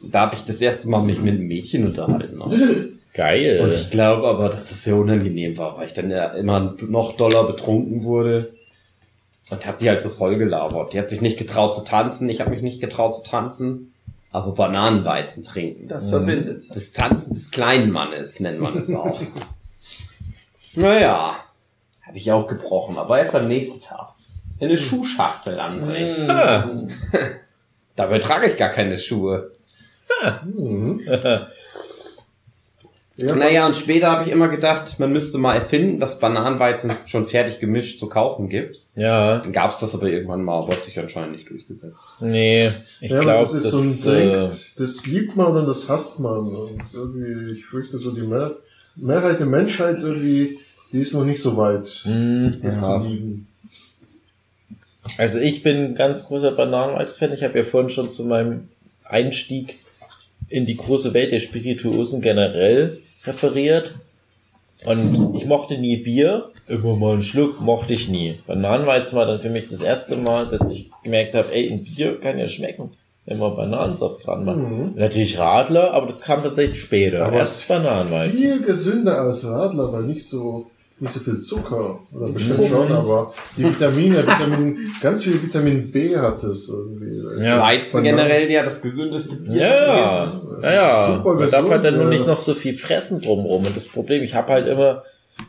Da habe ich das erste Mal mich mit einem Mädchen unterhalten. <laughs> Geil. Und ich glaube aber, dass das sehr unangenehm war, weil ich dann ja immer noch doller betrunken wurde. Und hab die halt so voll gelabert. Die hat sich nicht getraut zu tanzen, ich habe mich nicht getraut zu tanzen, aber Bananenweizen trinken. Das Mhm. verbindet. Das Tanzen des kleinen Mannes nennt man es auch. <laughs> naja, habe ich auch gebrochen, aber erst am nächsten Tag. In eine Schuhschachtel anbringen. Ah. <laughs> Dabei trage ich gar keine Schuhe. <laughs> Ja, Naja, und später habe ich immer gedacht, man müsste mal erfinden, dass Bananenweizen schon fertig gemischt zu kaufen gibt. Ja, Dann gab es das aber irgendwann mal, aber hat sich anscheinend nicht durchgesetzt. nee, ich ja, glaube, das ist so ein das, äh, das liebt man und das hasst man. Und irgendwie, ich fürchte so, die Mehr Mehrheit der Menschheit irgendwie, die ist noch nicht so weit, mh, das Ja. zu lieben. Also ich bin ein ganz großer Bananenweiz-Fan. Ich habe ja vorhin schon zu meinem Einstieg in die große Welt der Spirituosen generell referiert. Und ich mochte nie Bier. Immer mal einen Schluck mochte ich nie. Bananenweizen war dann für mich das erste Mal, dass ich gemerkt habe, ey, ein Bier kann ja schmecken, wenn man Bananensaft dran macht. Mhm. Natürlich Radler, aber das kam tatsächlich später. Aber Erst Bananenweizen. Viel gesünder als Radler, weil nicht so, nicht so viel Zucker. Oder bestimmt schon, aber die Vitamine, Vitamin, ganz viel Vitamin B hat es irgendwie. Ja. Weizen generell ja das gesündeste Bier. Ja, ja, ja. Super Man darf halt dann nur nicht noch so viel fressen drumrum. Und das Problem, ich habe halt immer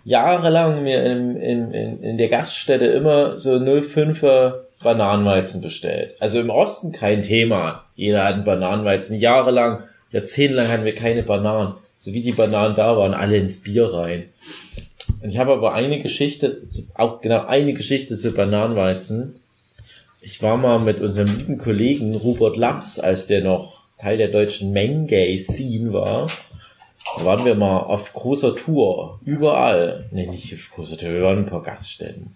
jahrelang mir in, in, in, in der Gaststätte immer so 05er Bananenweizen bestellt. Also im Osten kein Thema. Jeder hat einen Bananenweizen. Jahrelang, jahrzehntelang hatten wir keine Bananen. So wie die Bananen da waren, alle ins Bier rein. Ich habe aber eine Geschichte, auch genau eine Geschichte zu Bananenweizen. Ich war mal mit unserem lieben Kollegen Rupert Laps, als der noch Teil der deutschen Mengay-Scene war. Da waren wir mal auf großer Tour. Überall. Nee, nicht auf großer Tour, wir waren in ein paar Gaststätten.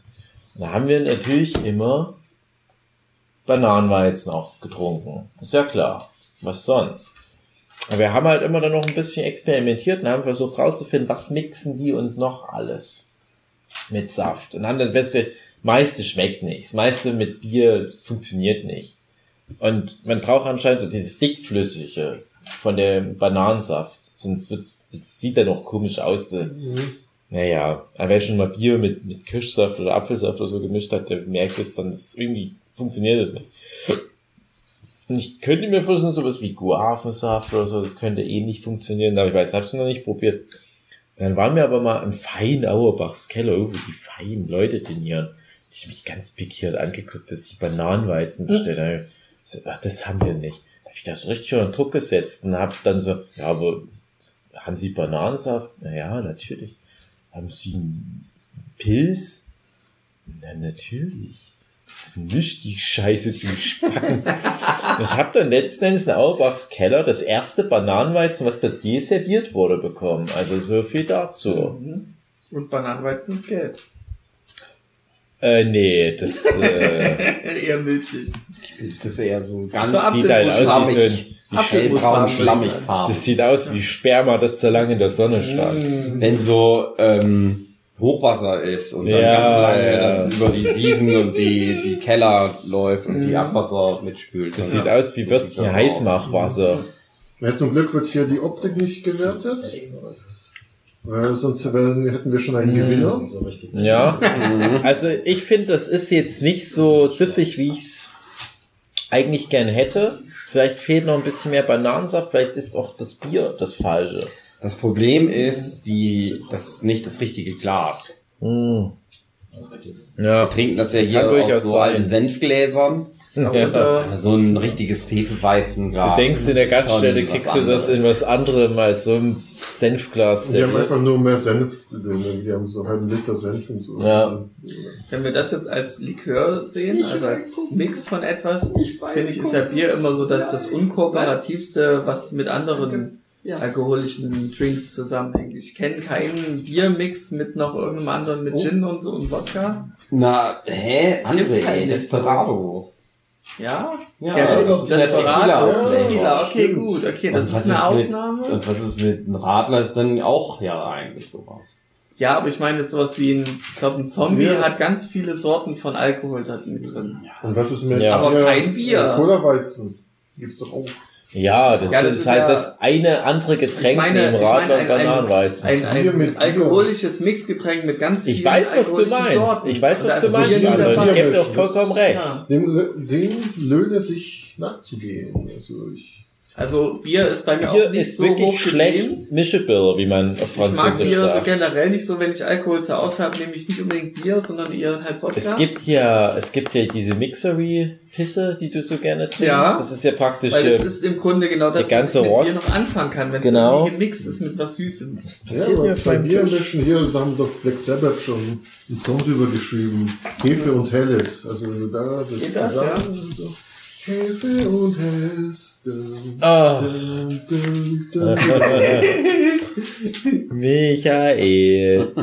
Und da haben wir natürlich immer Bananenweizen auch getrunken. Ist ja klar. Was sonst? Aber wir haben halt immer dann noch ein bisschen experimentiert und haben versucht rauszufinden, was mixen die uns noch alles mit Saft. Und haben dann festgestellt, meiste schmeckt nicht. Das meiste mit Bier funktioniert nicht. Und man braucht anscheinend so dieses dickflüssige von dem Bananensaft. Sonst wird, das sieht dann auch komisch aus. Mhm. Naja, aber wer schon mal Bier mit, mit Kirschsaft oder Apfelsaft oder so gemischt hat, der merkt es dann, irgendwie funktioniert das nicht. Und ich könnte mir vorstellen, sowas wie Guavensaft oder so, das könnte eh nicht funktionieren, aber ich weiß, hab's noch nicht probiert. Dann waren wir aber mal im feinen Auerbachs Keller, wo die feinen Leute trainieren. Ich hab mich ganz pikiert angeguckt, dass ich Bananenweizen bestellt habe. So, Ach, das haben wir nicht. Da hab ich das richtig unter Druck gesetzt und hab dann so, ja, aber haben Sie Bananensaft? Na ja, natürlich. Haben Sie einen Pilz? Na, natürlich. Misch die Scheiße, du Spacken. ich habe dann letzten Endes in Auerbachs Keller das erste Bananenweizen, was dort je serviert wurde, bekommen. Also so viel dazu. Mhm. Und Bananenweizen ist gelb. Äh, nee, das äh, <laughs> Eher milchig. Das ist eher so ganz So sieht halt aus wie so ein, wie hellbraun, schlammig farben. das sieht aus wie Sperma, das zu lange in der Sonne stand. Wenn so ähm, Hochwasser ist und dann Ja, ganz lange ja. das über die Wiesen und die, die <laughs> Keller läuft und die Mhm. Abwasser mitspült. Das sieht aus wie so Würstchen Heißmachwasser. Ja, zum Glück wird hier die Optik nicht gewertet. Weil sonst wären, hätten wir schon einen Gewinner. So richtig. Ja. Mhm. Also ich finde, das ist jetzt nicht so süffig, wie ich es eigentlich gern hätte. Vielleicht fehlt noch ein bisschen mehr Bananensaft, vielleicht ist auch das Bier das falsche. Das Problem ist, die, das ist nicht das richtige Glas. Wir Ja. trinken das ja hier aus so sein. alten Senfgläsern. ja. Also so ein richtiges Hefeweizenglas. Du denkst, in der Gaststätte kriegst du das in was anderem als so ein Senfglas. Die haben einfach nur mehr Senf drin. Die haben so einen halben Liter Senf und so. Ja. Wenn wir das jetzt als Likör sehen, also als Mix von etwas, finde ich, ist ja Bier immer so, dass das unkooperativste, was mit anderen Ja. alkoholischen Drinks zusammenhängt. Ich kenne keinen Biermix mit noch irgendeinem anderen mit Oh. Gin und so und Wodka. Na, hä? André, halt Desperado. Ja? Ja, das ist Desperado. Tequila-Flavor. Tequila, okay, gut, okay, das ist eine ist mit- Ausnahme. Und was ist mit einem Radler ist dann auch ja eigentlich sowas. Ja, aber ich meine jetzt sowas wie ein, ich glaube, ein Zombie Ja. hat ganz viele Sorten von Alkohol da mit drin. Und was ist mit Ja. Aber kein Bier. Cola-Weizen. Gibt's doch auch. Ja, das, Ja, das ist, ist halt ja- das eine andere Getränk Ich meine- neben Radler meine, und ein- ein- Bananenweizen. Ein, ein mit Bier. alkoholisches Mixgetränk mit ganz vielen Ich weiß, was du meinst. Sorten. Ich weiß, was du ist meinst. Ich gebe dir auch Das- vollkommen recht. Ja. Dem, dem löhne sich nachzugehen. Also ich, Also Bier ist bei mir Bier auch nicht ist so wirklich hoch schlecht. Mischebill, wie man auf Ich mag Französisch Bier so sagt. generell nicht so, wenn ich Alkohol zur Auswahl habe, nehme ich nicht unbedingt Bier, sondern eher halt Wodka. Es gibt ja, es gibt ja diese Mixery-Pisse, die du so gerne trinkst. Ja. Das ist ja praktisch Weil das ist im Grunde genau das, der ganze was ich mit Bier noch anfangen kann, wenn Genau. es irgendwie gemixt ist mit was Süßem. das Ja, passiert aber mir zwei Bier mischen hier, da haben doch Black Sabbath schon einen Song drüber geschrieben. Hefe und Helles. Also da, das, Geht das, zusammen, Hefe und Helles. Dum, Ah. <laughs> Michael.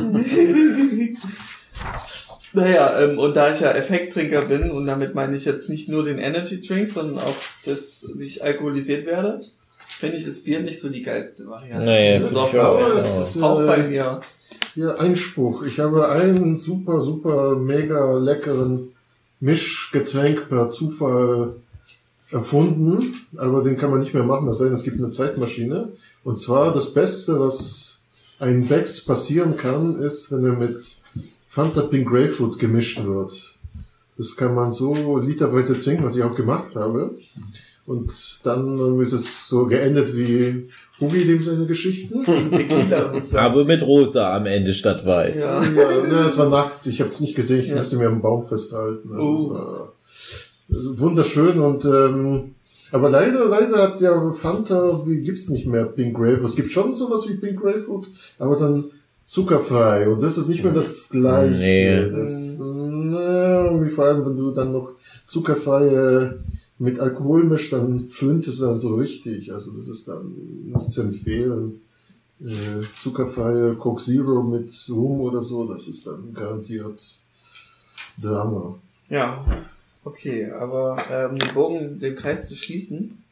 Naja, ähm, und da ich ja Effekttrinker bin, und damit meine ich jetzt nicht nur den Energy Drink, sondern auch, dass ich alkoholisiert werde, finde ich das Bier nicht so die geilste Variante. Nee, das auch, es ist, auch bei mir. Ja, Einspruch. Ich habe einen super, super, mega leckeren Mischgetränk per Zufall erfunden, aber den kann man nicht mehr machen, es sei denn, es gibt eine Zeitmaschine. Und zwar das Beste, was ein Becks passieren kann, ist, wenn er mit Fanta Pink Grapefruit gemischt wird. Das kann man so literweise trinken, was ich auch gemacht habe. Und dann ist es so geendet wie Hugi dem seine Geschichte. <laughs> Aber mit Rosa am Ende statt Weiß. Ja. Ja, ne, es war nachts, ich habe es nicht gesehen, ich Ja. musste mir am Baum festhalten. Also Oh. Wunderschön und ähm, aber leider, leider hat ja Fanta, wie gibt's nicht mehr Pink Grapefruit. Es gibt schon sowas wie Pink Grapefruit, aber dann zuckerfrei und das ist nicht mehr das gleiche. Nee. Das, ne, wie vor allem, wenn du dann noch zuckerfreie mit Alkohol mischst, dann föhnt es dann so richtig. Also das ist dann nicht zu empfehlen äh, zuckerfreie Coke Zero mit Rum oder so, das ist dann garantiert Drama. Ja, okay, aber ähm, um den Bogen, den Kreis zu schließen,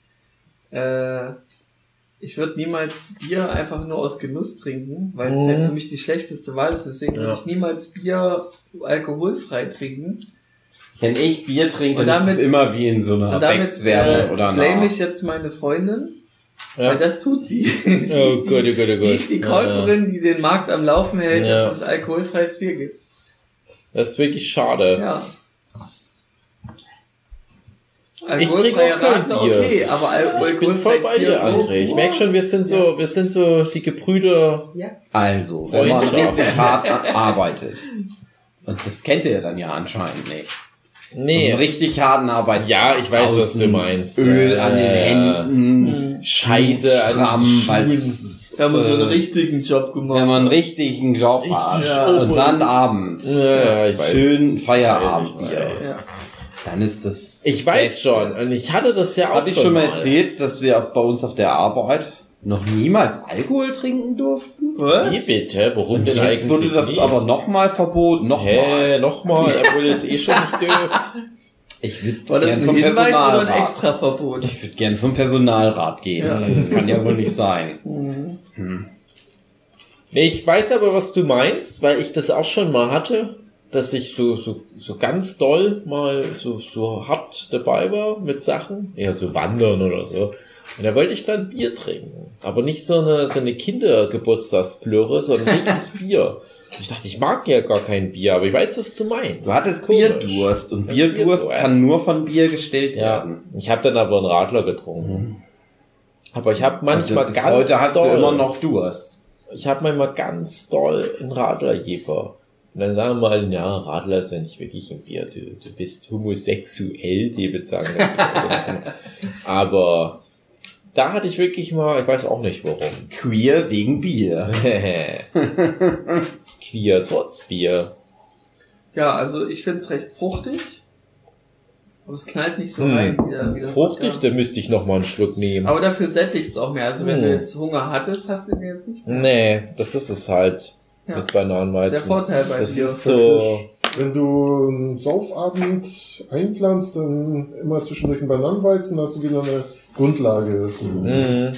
äh, ich würde niemals Bier einfach nur aus Genuss trinken, weil es Mhm. halt für mich die schlechteste Wahl ist. Deswegen würde Ja. ich niemals Bier alkoholfrei trinken. Wenn ich Bier trinke, Und damit- ist immer wie in so einer Becks-Werbung äh, oder blame einer. ich jetzt meine Freundin, Ja. weil das tut sie. <laughs> sie Oh ist Gott, die, oh Gott, oh sie Gott. ist die Ja, Käuferin, die den Markt am Laufen hält, Ja. dass es alkoholfreies Bier gibt. Das ist wirklich schade. Ja. Ich trinke auch kein Bier. okay, aber Al Ich bin voll bei dir, André. Ich merke schon, wir sind so, wir sind so die Gebrüder. Also, wenn man richtig hart a- arbeitet. Und das kennt ihr dann ja anscheinend nicht. Nee. Einen richtig harten Arbeit. Ja, ich weiß, was du meinst. Öl Ja, an den ja, ja. Händen. Scheiße an den Schuhen. Wir haben so einen Äh, richtigen Job gemacht. Wenn man einen richtigen Job hat Ja. und dann abends Ja, ja, ich weiß. schön Weiß Feierabendbier ich, weiß. ist, dann ist das. Ich weiß Beste. schon. Und ich hatte das ja auch Hatte ich schon mal erzählt, dass wir auf, bei uns auf der Arbeit noch niemals Alkohol trinken durften? Was? Wie bitte? Warum Und denn jetzt eigentlich wurde das nicht? aber nochmal verboten. Nochmal. Hä, nochmal, obwohl ihr es eh schon nicht dürft. Ich würde War das gern ein zum Hinweis oder ein Personalrat. Extraverbot? Ich würde gern zum Personalrat gehen. Ja. Das kann ja wohl nicht sein. <laughs> Mhm. Hm. Nee, ich weiß aber, was du meinst, weil ich das auch schon mal hatte, dass ich so, so, so ganz doll mal so, so hart dabei war mit Sachen, eher so wandern oder so. Und da wollte ich dann Bier trinken. Aber nicht so eine, so eine Kindergeburtstagsplöre, sondern richtig <laughs> Bier. Ich dachte, ich mag ja gar kein Bier, aber ich weiß, was du meinst. Du hattest Komisch. Bierdurst und Ja, Bierdurst Bierdurst. kann nur von Bier gestillt Ja, werden. ich habe dann aber einen Radler getrunken. Aber ich habe manchmal also ganz heute hast doll, du immer noch Durst. ich habe manchmal ganz doll einen Radlerjeber. Und dann sagen wir mal, ja, Radler ist ja nicht wirklich ein Bier. Du, du bist homosexuell, die wird sagen. <laughs> Aber da hatte ich wirklich mal, ich weiß auch nicht warum. Queer wegen Bier. <laughs> Queer trotz Bier. Ja, also ich find's recht fruchtig. Aber es knallt nicht so Hm. rein. Wie der, wie Fruchtig, da müsste ich noch mal einen Schluck nehmen. Aber dafür sättigt's auch mehr. Also wenn Hm. du jetzt Hunger hattest, hast du den jetzt nicht mehr. nee, das ist es halt Ja. mit Das ist der Bananenweizen. Vorteil bei Das dir. ist so, Wenn du einen Saufabend einplanst, dann immer zwischendurch einen Bananenweizen, hast du wieder eine Grundlage. mhm.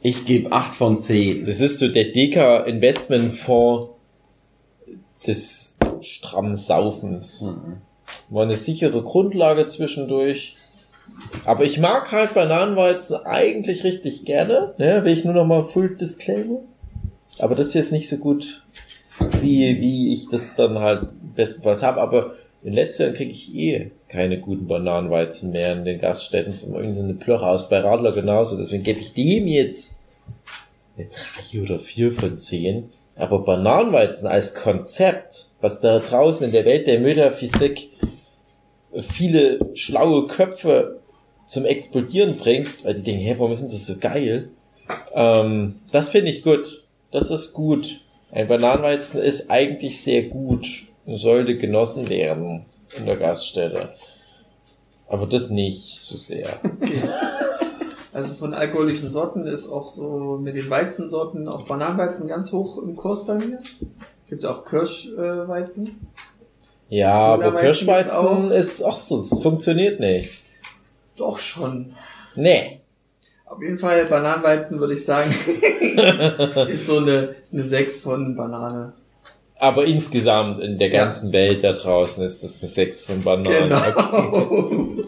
Ich gebe 8 von 10. Das ist so der Deka Investmentfonds des strammen Saufens. War eine sichere Grundlage zwischendurch. Aber ich mag halt Bananenweizen eigentlich richtig gerne. Ne, will ich nur noch mal Full Disclaimer. Aber das hier ist nicht so gut, wie, wie ich das dann halt bestenfalls habe. Aber in letzter Jahren kriege ich eh keine guten Bananenweizen mehr in den Gaststätten. Das ist immer irgendeine Plörre aus. Bei Radler genauso. Deswegen gebe ich dem jetzt eine drei oder vier von zehn. Aber Bananenweizen als Konzept, was da draußen in der Welt der Metaphysik viele schlaue Köpfe zum Explodieren bringt, weil die denken, hä, warum ist denn das so geil? Ähm, das finde ich gut. Das ist gut. Ein Bananenweizen ist eigentlich sehr gut und sollte genossen werden in der Gaststätte. Aber das nicht so sehr. <laughs> Also von alkoholischen Sorten ist auch so mit den Weizensorten auch Bananenweizen ganz hoch im Kurs bei mir. Gibt auch Kirschweizen. Ja, aber Kirschweizen gibt's ist auch so, es funktioniert nicht. Doch schon. Nee. Auf jeden Fall Bananenweizen würde ich sagen, <laughs> ist so eine, eine 6 von Banane. Aber insgesamt in der Ja. ganzen Welt da draußen ist das eine 6 von Bananen. Okay. Genau.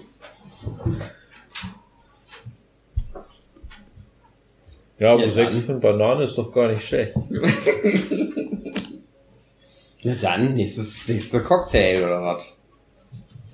Ja, aber Ja, 6 dann. von Bananen ist doch gar nicht schlecht. <laughs> Ja, dann nächstes, nächster Cocktail oder was?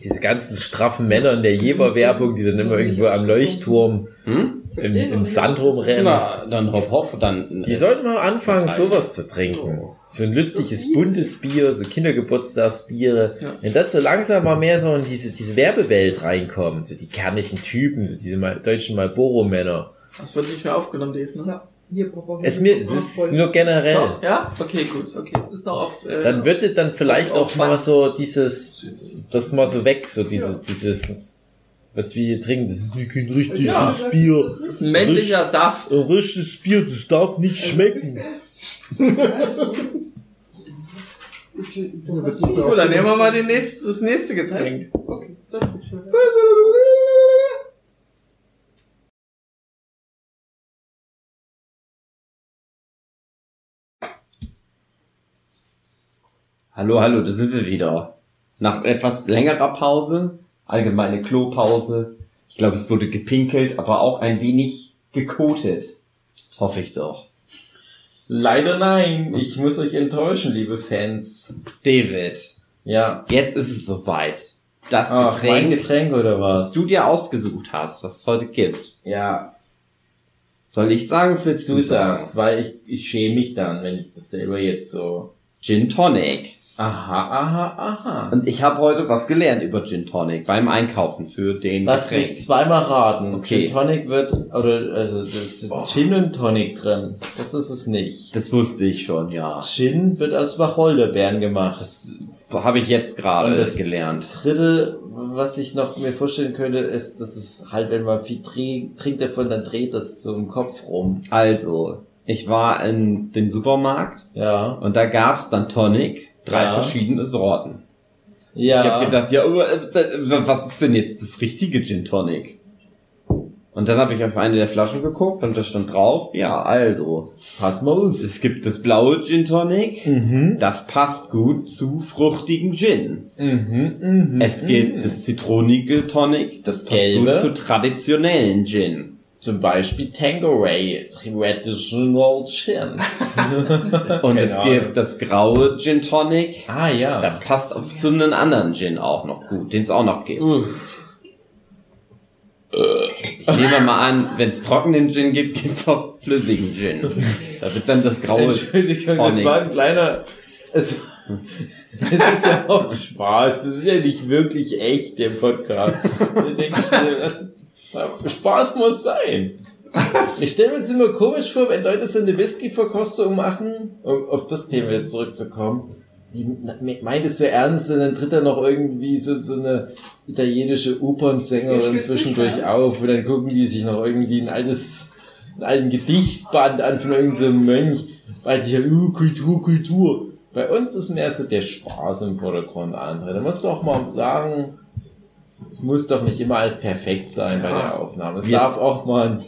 Diese ganzen straffen Männer in der Jeber-Werbung, die dann immer irgendwo am Leuchtturm Hm? im, im Sand rumrennen. Na, dann hopp hopp, dann. Die sollten mal anfangen, sowas zu trinken. So ein lustiges, buntes Bier, so Kindergeburtstagsbiere. Ja. Wenn das so langsam mal mehr so in diese, diese Werbewelt reinkommt, so die kernigen Typen, so diese mal, deutschen Marlboro-Männer. Das wird nicht mehr aufgenommen, Dave, ne? Ja, hier Es mir, es ist nur generell. Doch, ja? Okay, gut. Okay, es ist noch auf... Äh, Dann würde dann vielleicht auch mal so dieses, das mal so weg, so dieses, dieses, was wir hier trinken, das ist nicht kein richtiges Ja, Bier. das ist ein männlicher Saft. Ein richtiges Bier, das darf nicht schmecken. <laughs> Gut, dann nehmen wir mal den nächsten, das nächste Getränk. Okay, das ist schon. Hallo, hallo, da sind wir wieder. Nach etwas längerer Pause, allgemeine Klopause. Ich glaube, es wurde gepinkelt, aber auch ein wenig gekotet. Hoffe ich doch. Leider nein, ich muss euch enttäuschen, liebe Fans. David, Ja. jetzt ist es soweit. Das Ach, Getränk, Getränk oder was was? du dir ausgesucht hast, was es heute gibt. Ja, Soll ich sagen, willst du du sagen? sagst, weil ich, ich schäme mich dann, wenn ich das selber jetzt so. Gin Tonic. Aha, aha, aha. Und ich habe heute was gelernt über Gin Tonic beim Einkaufen für den Lass mich Getränk. zweimal raten. Okay. Gin Tonic wird, oder, also, das ist Gin und Tonic drin. Das ist es nicht. Das wusste ich schon, ja. Gin wird aus Wacholderbeeren gemacht. Das habe ich jetzt gerade gelernt. Dritte, was ich noch mir vorstellen könnte, ist, dass es halt, wenn man viel trinkt davon, dann dreht das so im Kopf rum. Also, ich war in den Supermarkt Ja. und da gab's dann Tonic, drei Ja. verschiedene Sorten. Ja. Ich habe gedacht, ja, aber, äh, was ist denn jetzt das richtige Gin Tonic? Und dann habe ich auf eine der Flaschen geguckt und da stand drauf, ja, also, pass mal auf. es gibt das blaue Gin Tonic, Mhm. das passt gut zu fruchtigem Gin. Mhm. Mhm. Es gibt das zitronige Tonic, das passt Gelbe. gut zu traditionellen Gin. Zum Beispiel Tangeray, Traditional Gin. <laughs> Und es Ahnung. gibt das graue Gin Tonic, ah ja. das passt auf zu einem anderen Gin auch noch gut, den es auch noch gibt. Ich nehme mal an, wenn es trockenen Gin gibt, gibt's auch flüssigen Gin. Da wird dann das graue Entschuldigung, das Tonic. war ein kleiner. Es, es ist ja auch Spaß. Das ist ja nicht wirklich echt, der Podcast. Da denke ich mir, das, Spaß muss sein. Ich stelle mir das immer komisch vor, wenn Leute so eine Whisky-Verkostung machen, um auf das Thema jetzt zurückzukommen. Die meint es so ernst und dann tritt da noch irgendwie so, so eine italienische Opernsängerin zwischendurch auf und dann gucken die sich noch irgendwie ein altes, einen alten Gedichtband an von irgendeinem Mönch, weil die ja, uh, Kultur, Kultur. Bei uns ist mehr so der Spaß im Vordergrund, André. Da musst du auch mal sagen, es muss doch nicht immer alles perfekt sein bei der Aufnahme. Es Wir- darf auch mal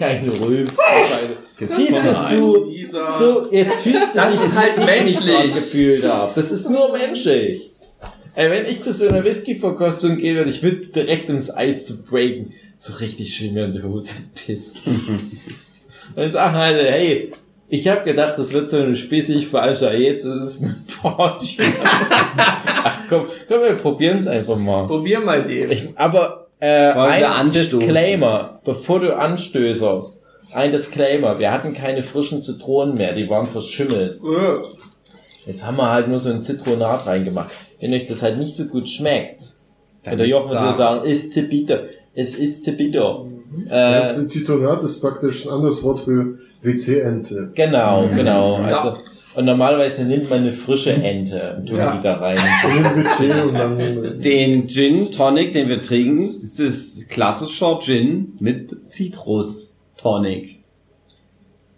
ein <laughs> Rülpse sein. Siehst du, so, jetzt fühlst du Das ist halt menschlich. gefühlt habe. Das ist nur menschlich. Ey, wenn ich zu so einer Whisky-Verkostung gehe und ich will direkt ins Eis zu breaken, so richtig schön mir in die Hose pissen. <laughs> und sagen halt, hey, ich habe gedacht, das wird so eine spießig falsche, jetzt ist es eine Party. <laughs> Ach komm, komm, wir probieren es einfach mal. Probier mal den. Ich, aber äh, Wollen ein anstoßen? Disclaimer, bevor du anstößerst. Ein Disclaimer, wir hatten keine frischen Zitronen mehr, die waren verschimmelt. Äh, Jetzt haben wir halt nur so ein Zitronat reingemacht. Wenn euch das halt nicht so gut schmeckt, Dann der Jochen würde sag- sagen, ist zu bitter. Es ist zu bitter. Das Äh, Zitronat ist praktisch ein anderes Wort für WC-Ente. genau, genau. Ja. Also, und normalerweise nimmt man eine frische Ente <laughs> und tut Ja. die da rein. In den WC und dann... Den Gin Tonic, den wir trinken, das ist klassischer Gin mit Zitrus Tonic.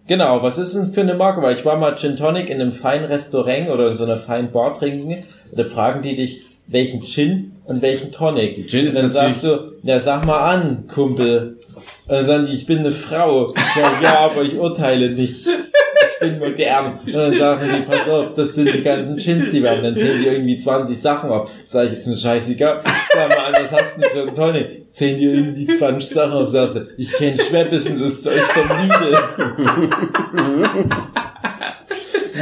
Genau, was ist denn für eine Marke? Weil ich war mal Gin Tonic in einem feinen Restaurant oder in so einer feinen Bar trinken. Da fragen die dich, welchen Gin und welchen Tonic. Gin ist und dann sagst du, na sag mal an, Kumpel. Und dann sagen die, ich bin eine Frau. Ich sag, ja, aber ich urteile nicht. Ich bin modern. Und dann sagen die, pass auf, das sind die ganzen Gins, die wir haben. Dann zählen die irgendwie 20 Sachen auf. Sag ich, ist mir scheißegal. Sag mal an, was hast du denn für einen Tonic? Zählen die irgendwie 20 Sachen auf. Sagst du, ich kenn Schweppissen, das Zeug vom Lidl.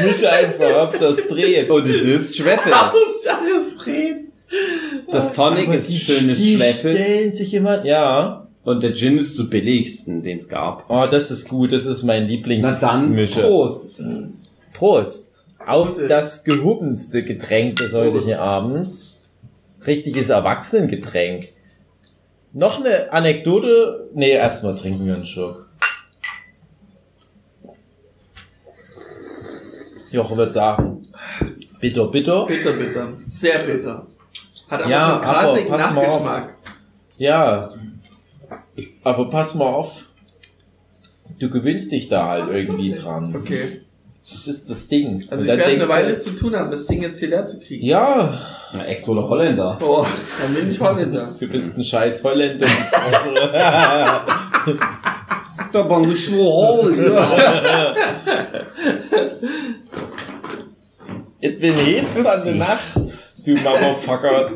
Misch einfach, hab's das dreht. Und es ist Schweppes. Hauptsache es dreht. Das Tonic Aber ist die- schönes die Schweppes. stellen sich immer, ja. Und der Gin ist zu billigsten, den es gab. Oh, das ist gut, das ist mein Lieblingsmische. Prost. Prost. Auf Prost. das gehobenste Getränk des heutigen Abends. Richtiges Erwachsenengetränk. Noch eine Anekdote. Nee, erstmal trinken wir einen Schluck. Jochen wird sagen, bitter, bitter. Bitter, bitter. Sehr bitter. Hat aber Ja, so einen krassigen. Nachgeschmack. Ja. Aber pass mal auf. Du gewöhnst dich da halt irgendwie dran. Okay. Das ist das Ding. Also ich werde eine Weile zu tun haben, das Ding jetzt hier leer zu kriegen. Ja, Na, Ex oder Holländer. Boah, dann bin ich Holländer. du bist ein scheiß Holländer. Da bin ich Holländer. Edwin Hest von der Nacht, du Motherfucker.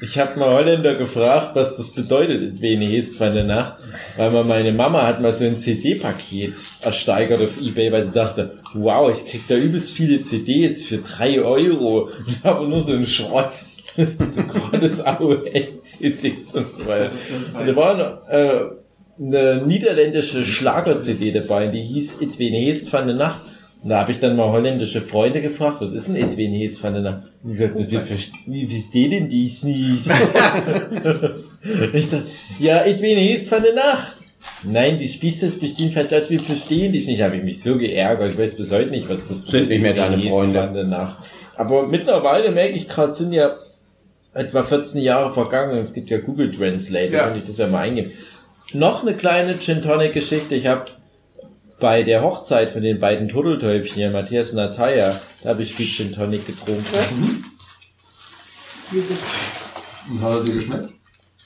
Ich habe mal Holländer gefragt, was das bedeutet, Edwin Hest von der Nacht. Weil mal meine Mama hat mal so ein CD-Paket ersteigert auf Ebay, weil sie dachte, wow, ich krieg da übelst viele CDs für drei Euro. Und aber nur so ein Schrott. <laughs> so gratis AOL-CDs und so weiter. Und da war äh, eine niederländische Schlager-CD dabei, die hieß Edwin Heest van der Nacht. Da habe ich dann mal holländische Freunde gefragt, was ist denn Edwin Heest van der Nacht? Und die sagten, wir verstehen, wie verstehen denn die ich nicht? <laughs> ich dachte, ja, Edwin Heest van der Nacht. Nein, die spielst das bestimmt falsch, als wir verstehen dich nicht. Habe ich mich so geärgert. Ich weiß bis heute nicht, was das Sind nicht mehr deine Freunde. van der Nacht. Aber mittlerweile merke ich gerade, sind ja etwa 14 Jahre vergangen. Es gibt ja Google Translate, da Ja. kann ich das ja mal eingeben. Noch eine kleine Gin Tonic Geschichte. Ich habe bei der Hochzeit von den beiden Turteltäubchen, hier, Matthias und Natalia, da habe ich viel Gin Tonic getrunken. Und hat er dir geschmeckt?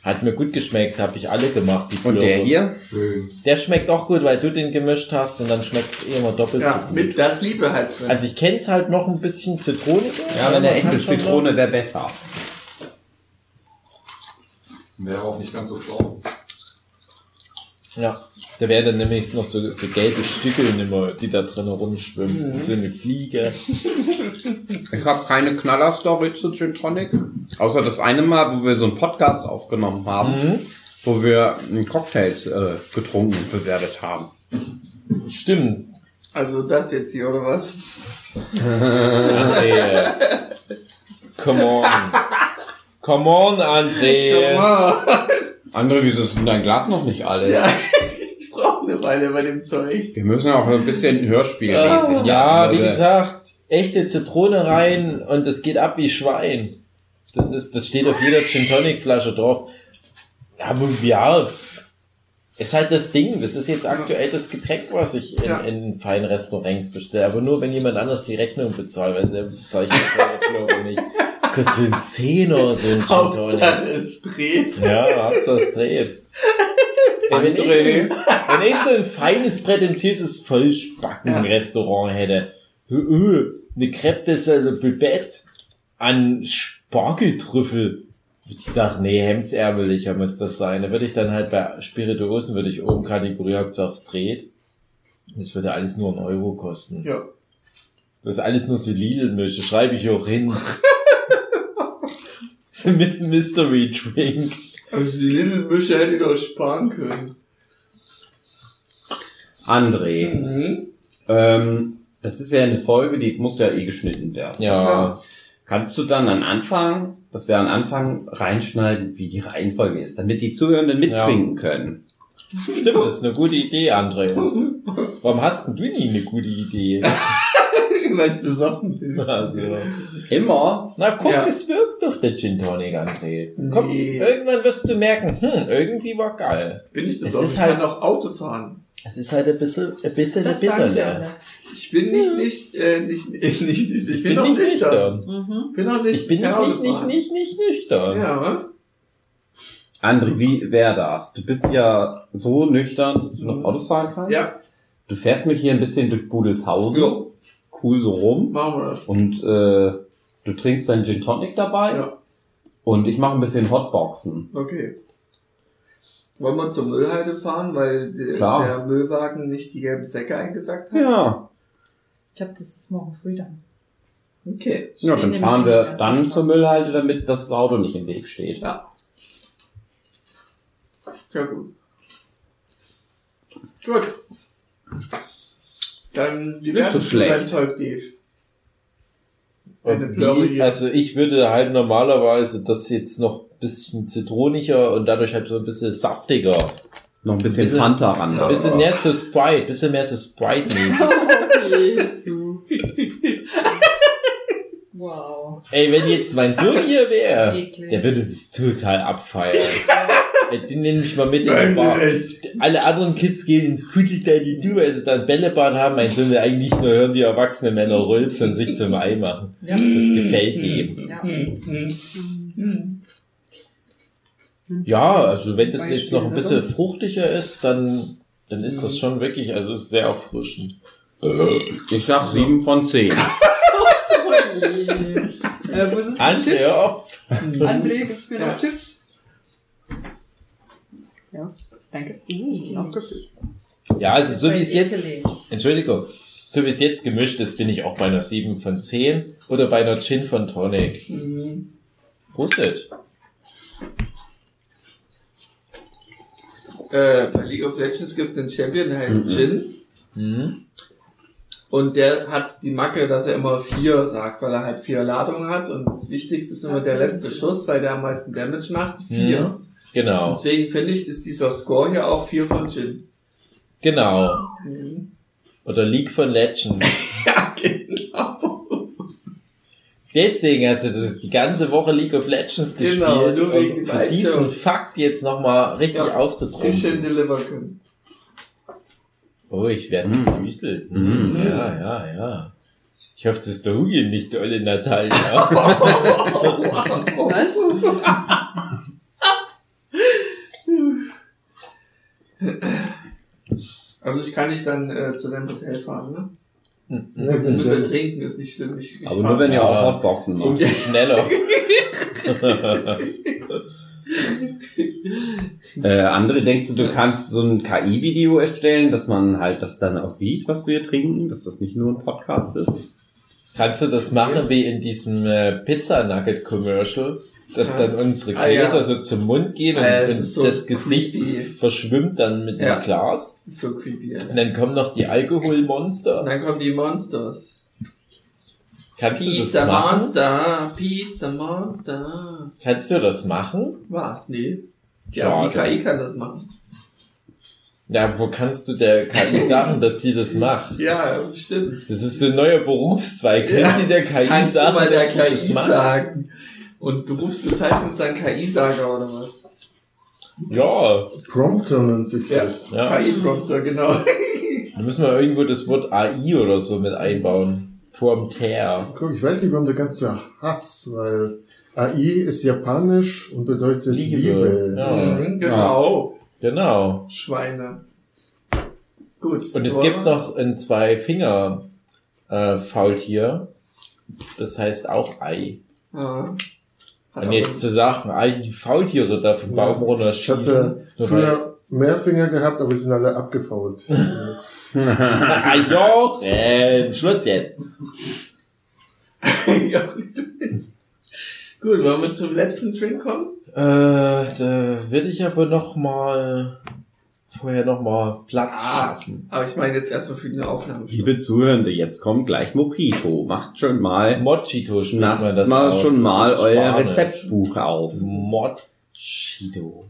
Hat mir gut geschmeckt, habe ich alle gemacht. Die Und der hier? Schön. Der schmeckt auch gut, weil du den gemischt hast und dann schmeckt es eh immer doppelt so Ja, gut. mit das Liebe halt. Also ich kenn's halt noch ein bisschen zitroniger. Ja, wenn der echte Zitrone wäre besser. Wäre auch nicht ganz so schlau. noch- Ja, da wäre dann nämlich noch so, so gelbe Stückeln immer, die da drin rumschwimmen. So eine Fliege. <laughs> Ich habe keine Knaller-Story zu Gin Tonic. Außer das eine Mal, wo wir so einen Podcast aufgenommen haben, Mhm. wo wir einen Cocktails äh, getrunken und bewertet haben. Stimmt. Also das jetzt hier, oder was? <laughs> André. Come on. Come on, André. Andere, wieso ist denn dein Glas noch nicht alle? Ja, <laughs> brauche eine Weile bei dem Zeug. Wir müssen auch ein bisschen Hörspiel Ja. lesen. Ja, wie gesagt, echte Zitrone rein und es geht ab wie Schwein. Das ist, das steht auf jeder Gin Tonic Flasche drauf. Ja, aber ja, ist halt das Ding. Das ist jetzt aktuell das Getränk, was ich in, Ja. in feinen Restaurants bestelle. Aber nur, wenn jemand anders die Rechnung bezahlt, weil ich das glaube ich nicht. Kostet ein Zehner, so ein Gin Hauptsache Tonic. es dreht. Ja, Hauptsache es dreht. Ey, wenn, ich, André. wenn ich so ein feines, prätentiöses Vollspacken-Restaurant hätte, äh, äh, eine Crepe de Sel- Bibette an Spargeltrüffel, würde ich sagen, nee, hemdsärmelicher muss das sein. Da würde ich dann halt bei Spirituosen, würde ich oben Kategorie Hauptsache es dreht. Das würde alles nur einen Euro kosten. Ja. Das ist alles nur so Lidl-Mische, schreibe ich auch hin. <laughs> Mit Mystery Drink. Also die Little Mische hätte ich doch sparen können. André, Mhm. ähm, das ist ja eine Folge, die muss ja eh geschnitten werden. Ja. Kannst du dann an Anfang, dass wir an Anfang reinschneiden, wie die Reihenfolge ist, damit die Zuhörenden mittrinken können? Stimmt, das ist eine gute Idee, André. Warum hast denn du nie eine gute Idee? <laughs> <laughs> Weil ich besoffen bin. <laughs> Also. Immer. Na guck, Ja. es wirkt doch der Gin Tonic, André. Komm, Nee. irgendwann wirst du merken, hm, irgendwie war geil. Bin ich Es besoffen? ist Ich halt- kann auch Auto fahren. Es ist halt ein bisschen, ein bisschen Das sagen sie bitterle. alle. Ich bin nicht, nicht, äh, <laughs> nicht, nicht, nicht, ich, Ich bin, bin nicht nüchtern. nüchtern. Mhm. Bin noch nicht, Ich bin nicht, nicht, nicht, nicht, nicht nüchtern. Ja. André, wie wäre das? Du bist ja so nüchtern, dass du noch Auto fahren kannst. Ja. Du fährst mich hier ein bisschen durch Budelshausen. Jo. Cool so rum. Machen wir das. Und äh, du trinkst deinen Gin Tonic dabei. Ja. Und ich mache ein bisschen Hotboxen. Okay. Wollen wir zur Müllhalde fahren, weil der, Klar. der Müllwagen nicht die gelben Säcke eingesackt hat? Ja. Ich glaube, das ist morgen früh dann. Okay. Ja, dann fahren wir dann Straße. zur Müllhalde, damit das Auto nicht im Weg steht. Ja. Ja, gut. Gut. Dann, Nicht wär's so mit schlecht. Zeug, Dave? Hier. also ich würde halt normalerweise das jetzt noch ein bisschen zitroniger und dadurch halt so ein bisschen saftiger. Noch ein bisschen Bisschen- Fanta ran. Ein bisschen mehr so Sprite, ein bisschen mehr so Sprite-mäßig. <laughs> Jesu. <laughs> wow. Ey, wenn jetzt mein Sohn hier wäre, der würde das total abfeiern. Den nehme ich mal mit in die Bar. Alle anderen Kids gehen ins Kudel Daddy Du, also dann Bällebad haben. Mein Sohn will eigentlich nur hören, wie erwachsene Männer rülpsen und sich zum Ei machen. Ja. Das gefällt ihm. Ja. Hm, hm, hm. Ja, also wenn das Beispiel, jetzt noch ein oder? bisschen fruchtiger ist, dann, dann ist das schon wirklich, also es ist sehr erfrischend. Ich sag 7 von 10. Je. <laughs> Äh, wo sind die André, auf. André, gibt's mir Ja. noch Chips? Ja, danke. Uh, aufgefüllt. Ja, also so wie es jetzt. Entschuldigung, so wie es jetzt gemischt ist, bin ich auch bei einer 7 von 10 oder bei einer Gin von Tonic. Hm. Prosit. Äh, bei League of Legends gibt es einen Champion, der heißt Jin. Mhm. Und der hat die Macke, dass er immer vier sagt, weil er halt vier Ladungen hat. Und das Wichtigste ist immer der letzte Schuss, weil der am meisten Damage macht. Vier. Genau, Deswegen finde ich, ist dieser Score hier auch vier von Jin. genau. Oder League von Legends. <laughs> Ja, genau. Deswegen hast du das die ganze Woche League of Legends gespielt, Genau, nur wegen um dem diesen. Fakt jetzt nochmal richtig Ja. aufzutrumpfen. Oh, ich werde Mm. gefüßelt. Mm. Ja, ja, ja. Ich hoffe, das ist der Hugi nicht dolle, Natalia. <laughs> Was? <laughs> Also ich kann nicht dann äh, zu deinem Hotel fahren, ne? Mhm. Jetzt müssen wir trinken, ist nicht schlimm. Ich, ich Aber nur wenn ihr Ja. auch Hotboxen macht. Schneller. <laughs> <laughs> Äh, andere, denkst du, du kannst so ein KI-Video erstellen, dass man halt das dann auch sieht, was wir trinken, dass das nicht nur ein Podcast ist? Kannst du das machen wie in diesem äh, Pizza Nugget Commercial, dass dann unsere Ah, ja. Gläser so zum Mund gehen und, Ah, und ist so das Gesicht verschwimmt dann mit Ja. dem Glas. Das ist so creepy. Und Ja. dann kommen noch die Alkoholmonster. Und dann kommen die Monsters. Kannst du Pizza das machen? Monster, Pizza Monster. Kannst du das machen? Was? Nee. Ja, die Schade. KI kann das machen. Ja, wo kannst du der KI <laughs> sagen, dass die das macht? Ja, stimmt. Das ist so ein neuer Berufszweig. Ja. sie der KI Kannst sagen, du mal der dass die das KI macht? sagen. Und Berufsbezeichnung ist dann KI-Sager oder was? Ja, Prompter nennt sich Ja. das. ja. KI-Prompter, genau. Da müssen wir irgendwo das Wort AI oder so mit einbauen. Prompter. Guck, ich weiß nicht, warum der ganze Hass, weil AI ist japanisch und bedeutet Liebe. Liebe. Ja. Mhm, genau. Genau. Schweine. Gut. Und es gibt noch ein zwei Finger äh, Faultier. Das heißt auch Ei. Ja. Aber- jetzt zu sagen, Ei, die Faultiere da vom Baum Ich runterschießen. hatte nur weil- früher mehr Finger gehabt, aber sie sind alle abgefault. <laughs> Ah, <laughs> Jochen, Schluss jetzt. ja. Gut, wollen wir zum letzten Drink kommen? Äh, da würde ich aber noch mal vorher noch mal Platz Ah. schaffen. Aber ich meine jetzt erstmal für die Aufnahme. Liebe Zuhörende, jetzt kommt gleich Mojito. Macht schon mal, Mojito spricht macht man das mal aus. schon mal euer Spanisch. Rezeptbuch auf. Mojito.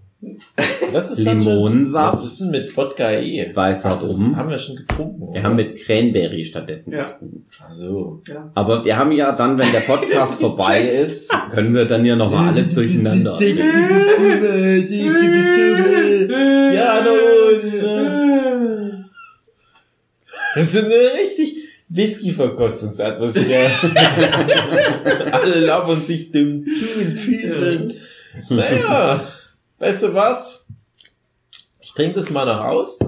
Das ist Limonensaft. Was ist denn mit Wodka eh? Weißer das Rum. haben wir schon getrunken. Wir haben mit Cranberry stattdessen Ja. getrunken. Also, Aber wir haben ja dann, wenn der <laughs> Podcast vorbei ist, können wir dann ja nochmal alles durcheinander. ja, nun. Das ist eine richtig Whisky-Verkostungsatmosphäre. <laughs> Alle labern sich dumm zu den Füßen. <laughs> Naja, weißt du was? Ich trinke das mal noch aus.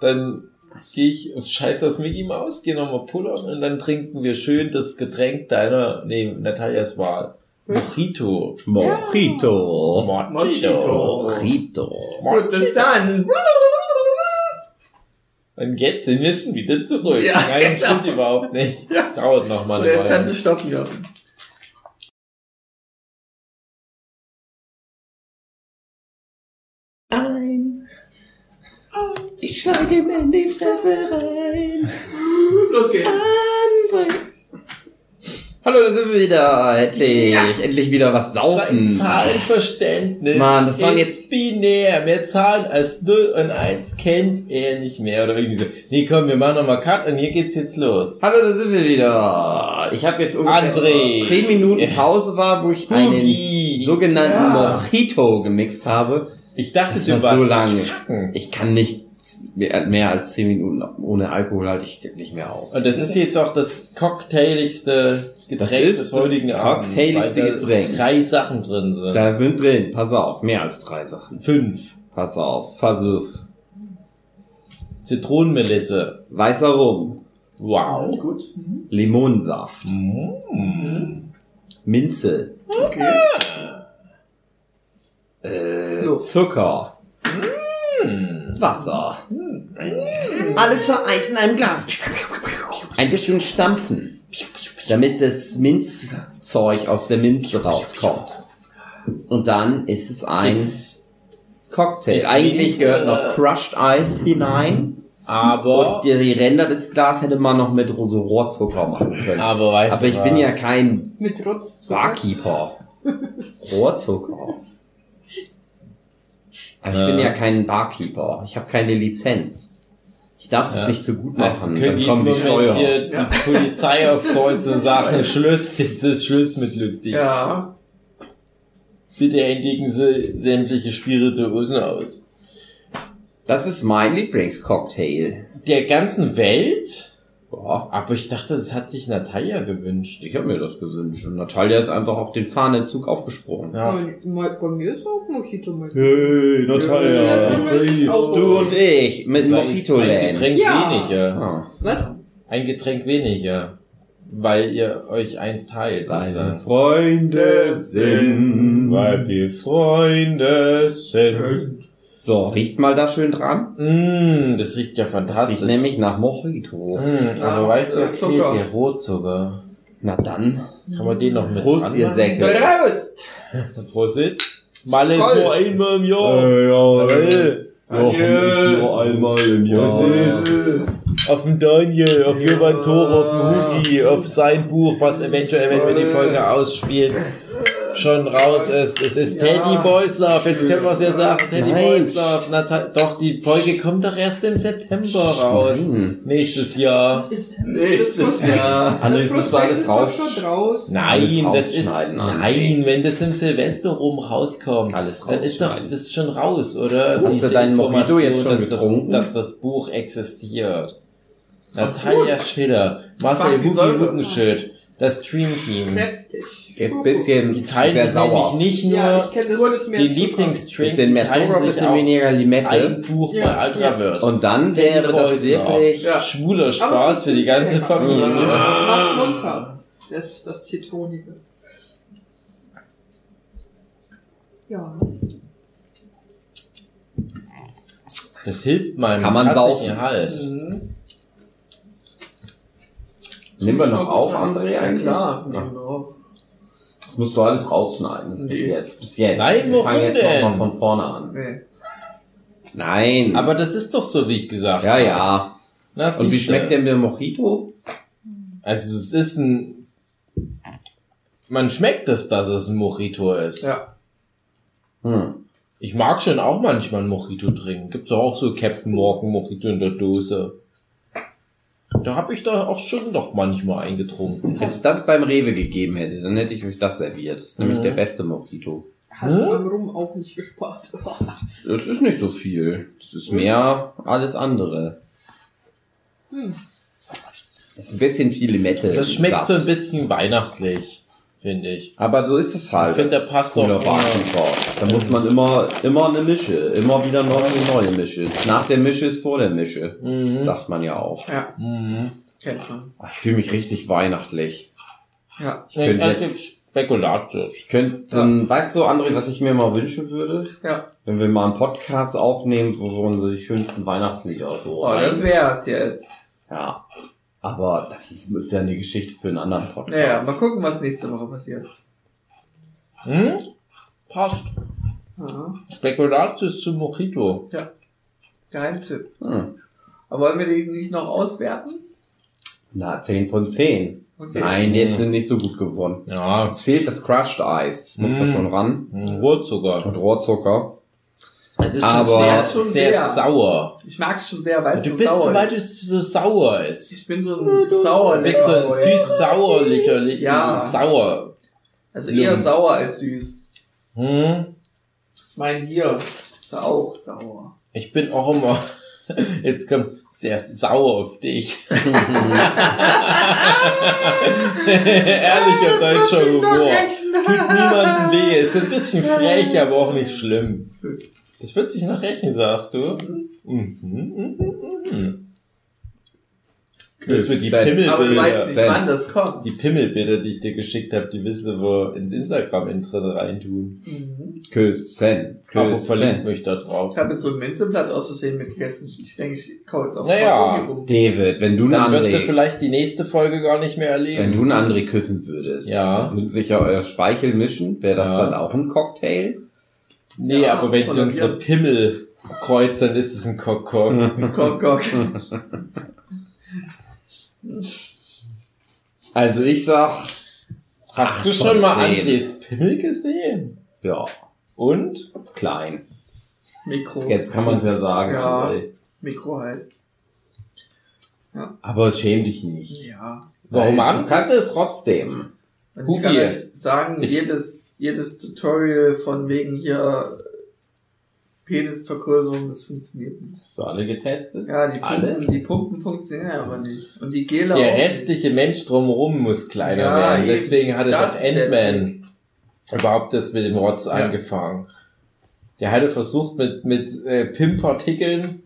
Dann gehe ich aus Scheiß aus Mickey Maus, gehe nochmal pullern und dann trinken wir schön das Getränk deiner, nee, Natalias Wahl. Mojito. Mojito. Mojito. Mojito. Gut, bis dann. Und jetzt sind wir schon wieder zurück. Ja, Nein, <laughs> genau. stimmt überhaupt nicht. Ja. Dauert noch mal So, eine jetzt kannst Weile. du stoppen. Ich schlage ihm in die Fresse rein. Los geht's. André. Hallo, da sind wir wieder. Endlich. Endlich wieder was saufen. Zahlenverständnis Mann, das waren jetzt- binär. Mehr Zahlen als 0 und 1 kennt er nicht mehr. Oder irgendwie so. Nee, komm, wir machen nochmal Cut und hier geht's jetzt los. Hallo, da sind wir wieder. Ich habe jetzt ungefähr André. 10 Minuten Pause war, wo ich einen sogenannten Ja. Mojito gemixt habe. Ich dachte, Das du war so warst lange. Ich kann nicht mehr als 10 Minuten ohne Alkohol halte ich nicht mehr aus. Und das ist jetzt auch das cocktailigste Getränk Das ist des heutigen das Abends. cocktailigste weil da Getränk. Drei Sachen drin sind. Da sind drin, pass auf, mehr als drei Sachen. Fünf. Pass auf, pass auf. Zitronenmelisse. Weißer Rum, Wow. Gut. Limonensaft, Mm. Minze, Okay. äh, Luft. Zucker, Mm. Wasser. Alles vereint in einem Glas. Ein bisschen stampfen, damit das Minzzeug aus der Minze rauskommt. Und dann ist es ein Ist Cocktail. ist Eigentlich Minze- gehört noch Crushed Ice hinein. Aber, Und die, die Ränder des Glas hätte man noch mit so Rohrzucker machen können. aber weißt Aber ich bin ja was? kein. Barkeeper. <laughs> Rohrzucker. Aber ich bin Ja. kein Barkeeper. Ich habe keine Lizenz. Ich darf das Ja. nicht so gut Das machen. können Dann die kommen die Moment Steuer. hier Ja. die Polizei auf Kreuz und sagen, Schluss, jetzt ist Schluss mit lustig. Ja. Bitte händigen Sie sämtliche Spirituosen aus. Das ist mein Lieblingscocktail. Der ganzen Welt? Ja, Aber ich dachte, das hat sich Natalia gewünscht. ich habe mir das gewünscht. Und Natalia ist einfach auf den Fahnenzug aufgesprungen. Ja. Mal, bei mir ist auch Mojito mal. Hey, Natalia. Du und ich mit Mojito ein Land. Getränk Ja. weniger. Was? Ein Getränk weniger. Weil ihr euch eins teilt. Seine sozusagen. Freunde sind. Weil wir Freunde sind. So, riecht mal da schön dran. Mm, das riecht ja Das fantastisch. riecht nämlich nach Mojito. Mm, aber weißt du, Ja, was fehlt der Rotzucker. Na dann. Kann man den noch mit Prost, dran ihr? Säcke. Prost. Prosit. Mal ist nur einmal im Jahr. ja, Hey. Adieu. nur einmal im Prosit. Auf den Daniel, auf Jovan Tore, auf den Hugi, auf sein Buch, was eventuell, wenn wir die Folge ausspielen, schon raus ist. Es ist Ja. Teddy Boys Love. Jetzt können wir es ja sagen. Teddy Nein. Boys Love. Na, doch, die Folge kommt doch erst im September raus. Nein. Nächstes Jahr. Nächstes das Jahr. Das André, das musst du alles raus. schon raus. Nein, Alles das ist, nein, wenn das im Silvester rum rauskommt, Alles dann ist doch, das ist schon raus, oder? Hast du Diese deinen Mojito jetzt schon dass das, getrunken? dass das Buch existiert. Natalia Schiller, Marcel Hugi Säure. Luckenschild, das Dream Team. Kräftig. Ist ein bisschen Die teilen sehr sich sauer. nämlich nicht nur Ja, ich kenne das mit mehr den. Lieblingsdrink, Bisschen mehr die teilen Zucker, ein sich bisschen auch weniger Limette. ein Buch Ja, bei Ultraverse. Und dann wäre das wirklich... Ja. Schwuler Spaß für die ganze Familie. Macht munter. Das, das Zitronige. Ja. Das hilft meinem Kann man katzigen saufen. Hals. Mhm. Nehmen wir noch auf, André, Ja, eigentlich? klar. Genau. Das musst du alles rausschneiden. Bis jetzt. Bis jetzt. Nein, Wir fangen warum jetzt denn? nochmal von vorne an. Nee. Nein. Aber das ist doch so, wie ich gesagt ja, habe. ja. Na, Und wie siehste. schmeckt denn der Mojito? Also es ist ein... Man schmeckt es, dass es ein Mojito ist. Ja. Hm. Ich mag schon auch manchmal ein Mojito trinken. Gibt's doch auch so Captain Morgan Mojito in der Dose. Da habe ich da auch schon doch manchmal eingetrunken. Wenn es das beim Rewe gegeben hätte, dann hätte ich euch das serviert. Das ist nämlich Mhm. der beste Mojito. Hast du Hm? beim Rum auch nicht gespart. <laughs> Das ist nicht so viel. Das ist mehr alles andere. Hm. Das ist ein bisschen viel Metal. Das schmeckt Saft. so ein bisschen weihnachtlich, finde ich. Aber so ist es Ich halt. finde, der passt doch. Da muss man immer, immer eine Mische. Immer wieder noch eine neue Mische. Nach der Mische ist vor der Mische. Mhm. Sagt man ja auch. Ja, Mhm. kennt man. Ich fühle mich richtig weihnachtlich. Ja. Ich könnte Ja, jetzt, Spekulatius. ich könnte, so ein, weißt du, André, was ich mir mal wünschen würde? Ja. Wenn wir mal einen Podcast aufnehmen, wo wir unsere schönsten Weihnachtslieder so Oh, das wär's jetzt. Ja. Aber das ist, ist ja eine Geschichte für einen anderen Podcast. Naja, mal gucken, was nächste Woche passiert. Hm? Passt. Ja. Spekulatius zu Mojito. Geheimtipp. Hm. Aber wollen wir den nicht noch auswerten? Na, 10 von 10. Okay. Nein, der ist nicht so gut geworden. Ja, Es fehlt das Crushed Eis. Das muss da Mm. schon ran. ein Rohrzucker. Und Rohrzucker. Es ist Aber- schon sehr, schon sehr, sehr. sauer. Ich mag's schon sehr, weil es Du so bist, sauer weil ist. du so sauer ist. Ich bin so ein sauer Du bist so ein süß-sauerlicher, Ja. sauer. Also eher Lungen. sauer als süß. Hm? Ich meine hier ist er auch sauer. Ich bin auch immer, <laughs> jetzt kommt sehr sauer auf dich. <laughs> Ehrlicher deutscher Humor. Tut niemandem weh. Ist ein bisschen frech, aber auch nicht schlimm. Das wird sich noch rächen, sagst du? Mhm. mhm, mhm. Das wird die Aber du Aber du weißt Pimmelbilder. nicht, wann das kommt. Die Pimmelbilder, die ich dir geschickt habe, die wirst du wohl ins Instagram-Intro reintun. Mhm. Küssen. Aber verlinkt Küssen. mich da drauf. Ich habe jetzt so ein Minzeblatt aus Versehen mitgegessen. Ich denke, ich kau jetzt auf Naja. David, wenn du einen Dann wirst du vielleicht die nächste Folge gar nicht mehr erleben. wenn du einen André küssen würdest, Ja. würden sich ja euer Speichel mischen, wäre das Ja. dann auch ein Cocktail? Nee, Ja, aber wenn sie unsere Pimmel kreuzen, ist es ein Kokok. Kock, kock. Also ich sag, Hast du schon mal. Andres Pimmel gesehen? ja, Und? klein. Mikro. Jetzt kann man es ja sagen, Ja. André. Mikro halt. Aber schäm dich nicht. Ja. Warum Weil Du kannst ist? es trotzdem. Und ich kann euch sagen, Ich- jedes, jedes Tutorial von wegen hier Penisvergrößerung, das funktioniert nicht. Hast du alle getestet? Ja, die Alle? Pumpen, die Pumpen funktionieren aber nicht. Und die Gele Der restliche Mensch drumherum muss kleiner Ja, werden. Deswegen hatte Das doch Ant-Man überhaupt das mit dem Rotz Ja. angefangen. Der hatte versucht mit, mit äh, PIM-Partikeln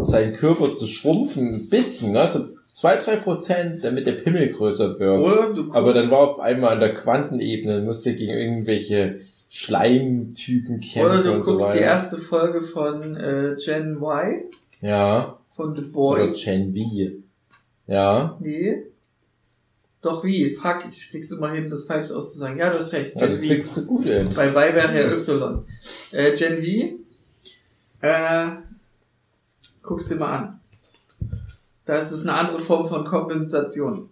seinen Körper zu schrumpfen, ein bisschen, ne? so zwei, drei Prozent, damit der Pimmel größer wird. Oder du Aber dann war auf einmal an der Quantenebene, musste gegen irgendwelche Schleimtypen kämpfen Oder du und so guckst weiter. die erste Folge von äh, Gen Y, ja, von The oder Boys. Gen V. Ja, Nee. Doch wie? Fuck, ich krieg's immer hin, das falsch auszusagen. Ja, du hast recht. ja Gen das V. kriegst du gut hin. Bei Y wäre ja Y. Äh, Gen V. Äh, guck's dir mal an. Das ist eine andere Form von Kompensation.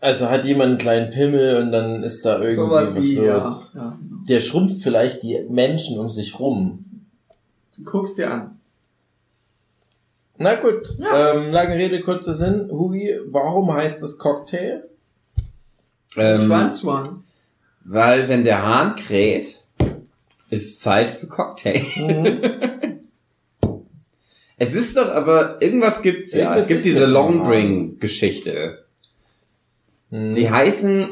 Also hat jemand einen kleinen Pimmel und dann ist da irgendwie Sowas was wie, los. ja, ja. Der schrumpft vielleicht die Menschen um sich rum. Du guckst dir an. Na gut, Ja. ähm, lange Rede, kurzer Sinn. Hugi, warum heißt das Cocktail? Ähm, Schwanzschwan. weil wenn der Hahn kräht, ist Zeit für Cocktail. <laughs> Es ist doch aber, irgendwas gibt's ja. Irgendwas es gibt diese Longdrink-Geschichte. Hm. Die heißen,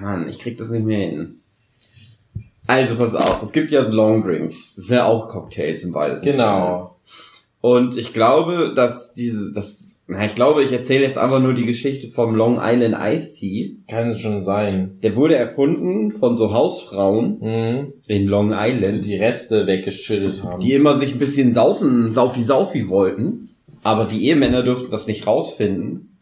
Mann, ich krieg das nicht mehr hin. Also pass auf, es gibt ja Longdrinks. Das sind ja auch Cocktails im weitesten. Genau. Und ich glaube, dass diese, das, na, ich glaube, ich erzähle jetzt einfach nur die Geschichte vom Long Island Iced Tea. Kann es schon sein. Der wurde erfunden von so Hausfrauen Mhm. in Long Die Island, die Reste weggeschüttet haben. die immer sich ein bisschen saufen, saufi saufi wollten. Aber die Ehemänner durften das nicht rausfinden.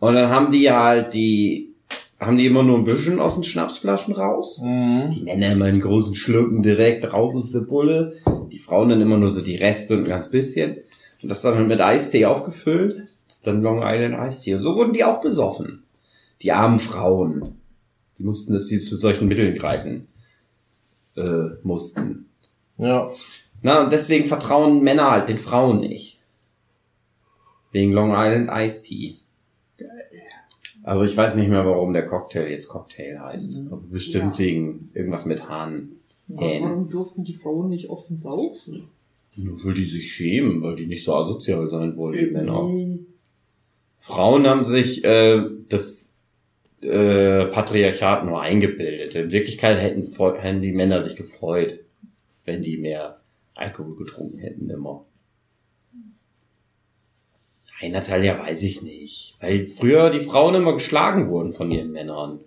Und dann haben die halt die, haben die immer nur ein bisschen aus den Schnapsflaschen raus. Mhm. Die Männer immer in großen Schlücken direkt raus aus der Bulle. Die Frauen dann immer nur so die Reste und ein ganz bisschen. Und das dann mit Eistee aufgefüllt. Das ist dann Long Island Eistee. Und so wurden die auch besoffen. Die armen Frauen. Die mussten, dass sie zu solchen Mitteln greifen äh, mussten. Ja. Na, und deswegen vertrauen Männer halt den Frauen nicht. Wegen Long Island Iced Tea. Aber ich weiß nicht mehr, warum der Cocktail jetzt Cocktail heißt. Aber bestimmt Ja. wegen irgendwas mit Hahn. Ja, warum durften die Frauen nicht offen saufen? Nur weil die sich schämen, weil die nicht so asozial sein wollen, die Männer. Nee. Frauen haben sich äh, das äh, Patriarchat nur eingebildet. In Wirklichkeit hätten, hätten die Männer sich gefreut, wenn die mehr Alkohol getrunken hätten immer. Nein, Natalia, weiß ich nicht. Weil früher die Frauen immer geschlagen wurden von ihren Männern.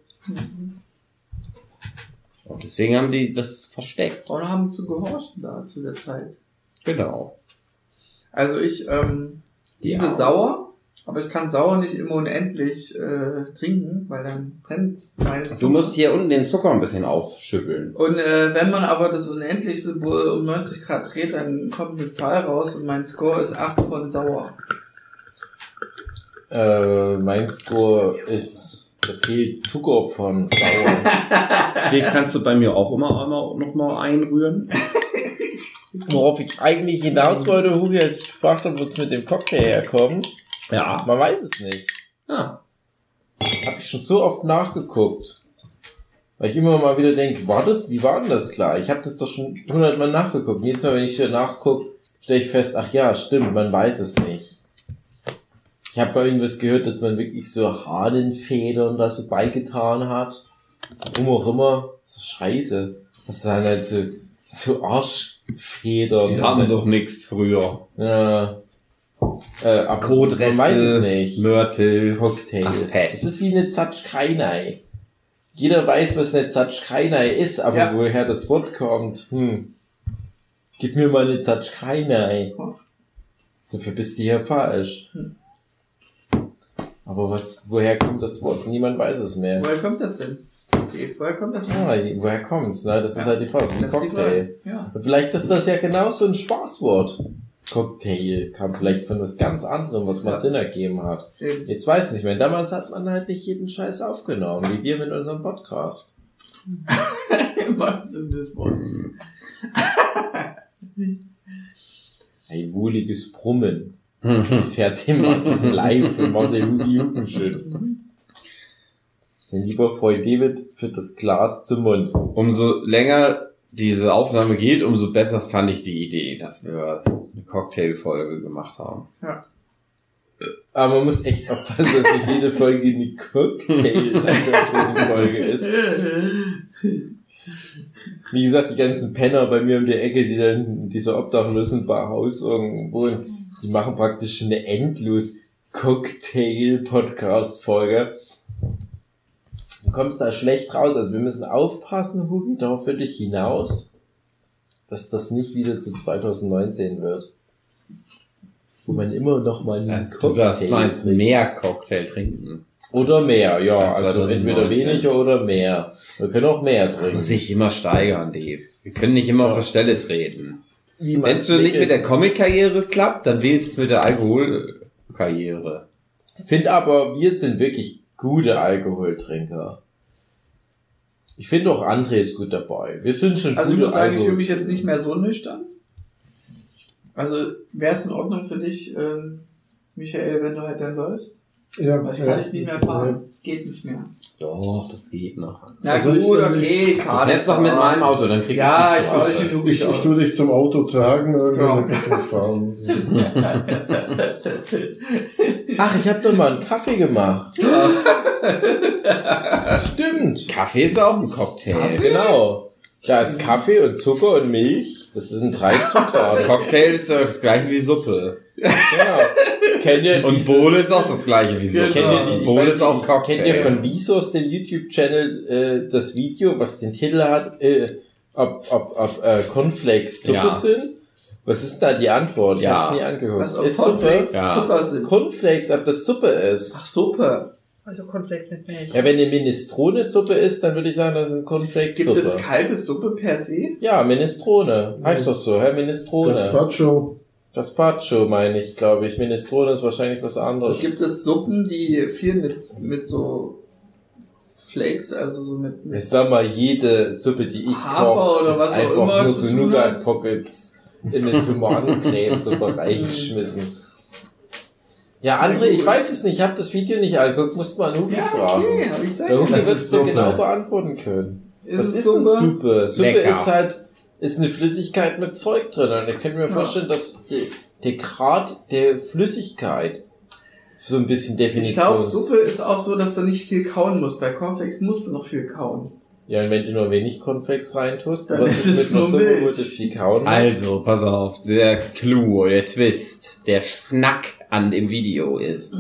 Und deswegen haben die das versteckt. Frauen haben zu gehorchen da zu der Zeit. Genau. Also ich ähm, Die liebe Armen. sauer, aber ich kann sauer nicht immer unendlich äh, trinken, weil dann brennt meine Du musst hier unten den Zucker ein bisschen aufschütteln. Und äh, wenn man aber das Unendlich-Symbol um 90 Grad dreht, dann kommt eine Zahl raus und mein Score ist 8 von sauer. Äh, mein Score ist fehlt Zucker von Sauer. <laughs> Dave, kannst du bei mir auch immer einmal noch mal einrühren? <laughs> Worauf ich eigentlich hinaus wollte, Hugi, als ich gefragt habe, wo es mit dem Cocktail herkommt. Ja. Man weiß es nicht. Ah. Hab ich schon so oft nachgeguckt. Weil ich immer mal wieder denke, war das, wie war denn das klar? Ich habe das doch schon hundertmal nachgeguckt. Jedes Mal, wenn ich wieder nachgucke, stelle ich fest, ach ja, stimmt, man weiß es nicht. Ich habe bei irgendwas gehört, dass man wirklich so Hahnenfedern da so beigetan hat. Warum auch immer. So scheiße. Das sind halt so, so Arschfedern. Die haben doch nix früher. Ja. Äh, aber Kotreste, man weiß es nicht. Mörtel. Cocktail. Ach. Es ist wie eine Zatschkeinei. Jeder weiß, was eine Zatschkeinei ist, aber Ja. woher das Wort kommt, hm. Gib mir mal eine Zatschkeinei. Dafür bist du hier falsch. Aber was, woher kommt das Wort? Niemand weiß es mehr. Woher kommt das denn? Dave, woher kommt das? Ah, woher kommt's? Na, das ist Ja. halt die Frage, wie ist die Cocktail. Ja. Und vielleicht ist das ja genau so ein Spaßwort. Cocktail kam vielleicht von was ganz anderem, was mal Ja. Sinn ergeben hat. Eben. Jetzt weiß ich nicht mehr. Damals hat man halt nicht jeden Scheiß aufgenommen, wie wir mit unserem Podcast. <laughs> Im Sinne des Wortes. <laughs> Ein wohliges Brummen fährt dem aus dem Leib von Marcel Hugi Juckenschütt. <laughs> Mein lieber Freund David führt das Glas zum Mund. Umso länger diese Aufnahme geht, umso besser fand ich die Idee, dass wir eine Cocktail-Folge gemacht haben. Aber man muss echt aufpassen, dass nicht jede Folge eine Cocktail-Folge ist. Wie gesagt, die ganzen Penner bei mir um die Ecke, die dann in dieser obdachlosen Barhaus irgendwo wohnen, die machen praktisch eine endlos Cocktail-Podcast-Folge. Du kommst da schlecht raus. Also wir müssen aufpassen, Hugi, darauf will ich hinaus, dass das nicht wieder zu 2019 wird. Wo man immer noch mal einen Also, du sagst, meinst trinkt. mehr Cocktail trinken. Oder mehr, ja. Als Also 2019. entweder weniger oder mehr. Wir können auch mehr trinken. Muss sich immer steigern, Dave. Wir können nicht immer Ja. auf der Stelle treten. Wenn es nicht mit der Comic-Karriere klappt, dann wählst du mit der Alkohol-Karriere. finde aber, wir sind wirklich gute Alkoholtrinker. Ich finde auch André ist gut dabei. Wir sind schon Also ich gute muss sagen, ich fühle mich jetzt nicht mehr so nüchtern. Also wäre es in Ordnung für dich, ähm, Michael, wenn du halt dann läufst? Ja, Weil ich ja, kann nicht mehr fahren. Es geht nicht mehr. Doch, das geht noch. Na Also ich- gut, okay, ich fahre fährst doch mit meinem Auto, dann krieg Ja, ich ich nicht fahre euch in Ich, ich tue dich zum Auto tragen, irgendwie, Ja. dann kannst du nicht fahren. <laughs> Ach, ich habe doch mal einen Kaffee gemacht. Stimmt. Kaffee ist auch ein Cocktail. Genau. Da ist Kaffee und Zucker und Milch. Das sind drei Zutaten. <laughs> Cocktail ist das gleiche wie Suppe. genau. Kennt ihr Und Bohle ist auch das gleiche wie Suppe. Kennt ihr die, Bohle ist auch Cocktail. Kennt ihr von Visos, dem YouTube-Channel, äh, das Video, was den Titel hat, äh, ob, ob, ob äh, Cornflakes Suppe Ja. sind? Was ist da die Antwort? Ich Ja. hab's nie angeguckt. Was, ob ist Cornflakes Suppe? Ja. Zucker sind? Cornflakes, ob das Suppe ist. Ach, Suppe. Also Cornflakes mit Milch. Ja, wenn eine Minestrone-Suppe ist, dann würde ich sagen, das ist eine Gibt es Cornflakes-Suppe. kalte Suppe per se? Ja, Minestrone. Heißt doch so, Herr Minestrone. Gazpacho. Gazpacho meine ich, glaube ich. Minestrone ist wahrscheinlich was anderes. Gibt es Suppen, die viel mit, mit so Flakes, also so mit, mit Ich sag mal, jede Suppe, die ich koche, oder ist was auch einfach immer nur so. Nougat-Pockets in eine <laughs> Tomatencreme-Suppe reingeschmissen. Ja, André, ich weiß es nicht, ich habe das Video nicht angeguckt, musst mal Hugi Ja, fragen. okay, hab ich gesagt. Das wird es dir Suppe. genau beantworten können. Ist Was ist denn Suppe? Suppe? Suppe Lecker. ist halt, ist eine Flüssigkeit mit Zeug drin. Und ich könnte mir Ja. vorstellen, dass die, der Grad der Flüssigkeit so ein bisschen Ich Definition glaube, Suppe ist auch so, dass du nicht viel kauen musst. Bei Cornflakes musst du noch viel kauen. Ja, und wenn du nur wenig Cornflakes reintust, Dann was ist es mit nur Suppe, Milch. wo das viel kauen muss? Also, pass auf, der Clou, der Twist, der Schnack an dem Video ist,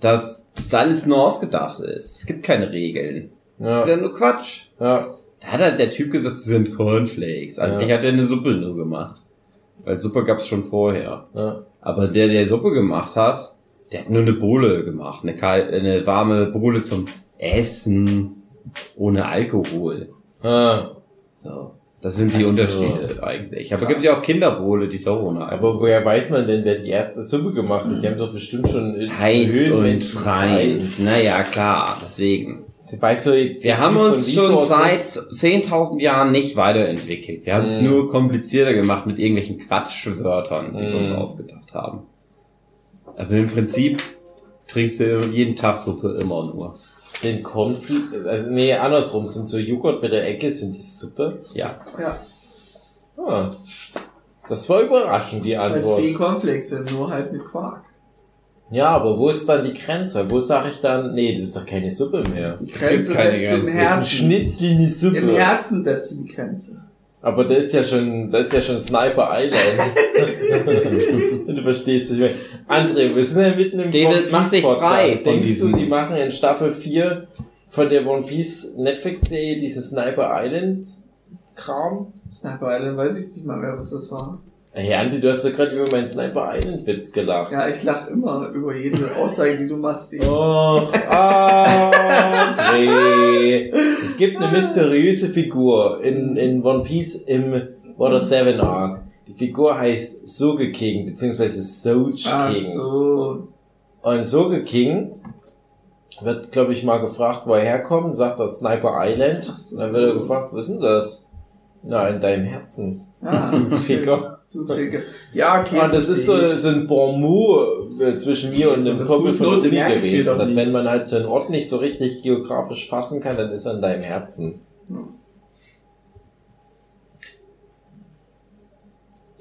dass das alles nur ausgedacht ist. Es gibt keine Regeln. Das ist Ja, ja nur Quatsch. ja. Da hat halt der Typ gesagt, es sind Cornflakes. Eigentlich Ja. hat er eine Suppe nur gemacht. Weil Suppe gab's schon vorher. ja. Aber der, der Suppe gemacht hat, der hat nur eine Bohle gemacht. Eine, kal eine warme Bohle zum Essen. Ohne Alkohol. Ah, So. Das sind die so. Unterschiede eigentlich. Aber es gibt ja auch Kinderbohle, die so ohne Alkohol. aber woher weiß man denn, wer die erste Suppe gemacht hat? Die haben doch bestimmt schon in Heinz und Freund. Naja, klar, deswegen. Weißt du jetzt, Wir haben Typ uns schon seit 10.000 Jahren nicht weiterentwickelt. Wir haben es Mhm. nur komplizierter gemacht mit irgendwelchen Quatschwörtern, die wir uns Mhm. ausgedacht haben. Aber im Prinzip trinkst du jeden Tag Suppe immer nur. Sind Cornflakes, also nee, andersrum, sind so Joghurt mit der Ecke, sind das Suppe? Ja. Ja, Ah, das war überraschend, die weil es Antwort. wie Cornflakes sind, nur halt mit Quark. Ja, aber wo ist dann die Grenze? Wo sage ich dann, nee, das ist doch keine Suppe mehr. Die Es Grenze gibt keine setzt du im Grenze. Das ist ein Herzen. Schnitzel, eine Suppe. Im Herzen setzt du die Grenze. Aber das ist ja schon, das ist ja schon Sniper Island. <laughs> <laughs> du verstehst nicht mehr. André, wir sind ja mitten im David, One Piece mach dich Podcast. frei Denkst diesem- du, die machen in Staffel 4 von der One Piece Netflix-Serie diesen Sniper Island Kram? Sniper Island weiß ich nicht mal mehr, was das war. Hey, Andi, du hast doch gerade über meinen Sniper Island Witz gelacht. Ja, ich lach immer über jede Aussage, die du machst. Ich- Och, André. Es gibt eine mysteriöse Figur in, in One Piece im Water 7 Arc. Die Figur heißt Soge King, beziehungsweise Soge Ach King. so. Und Soge King wird, glaube ich, mal gefragt, wo er herkommt, sagt er Sniper Island. Ach so. Und dann wird er gefragt, wo ist denn das? Na, in deinem Herzen. Ja, <laughs> Du Ficker. Du Ficker. Ja, okay. Ah, das ist so, so ein Bon mot äh, zwischen mir und So einem eine Kumpel von mir gewesen, dass wenn man halt so einen Ort nicht so richtig geografisch fassen kann, dann ist er in deinem Herzen.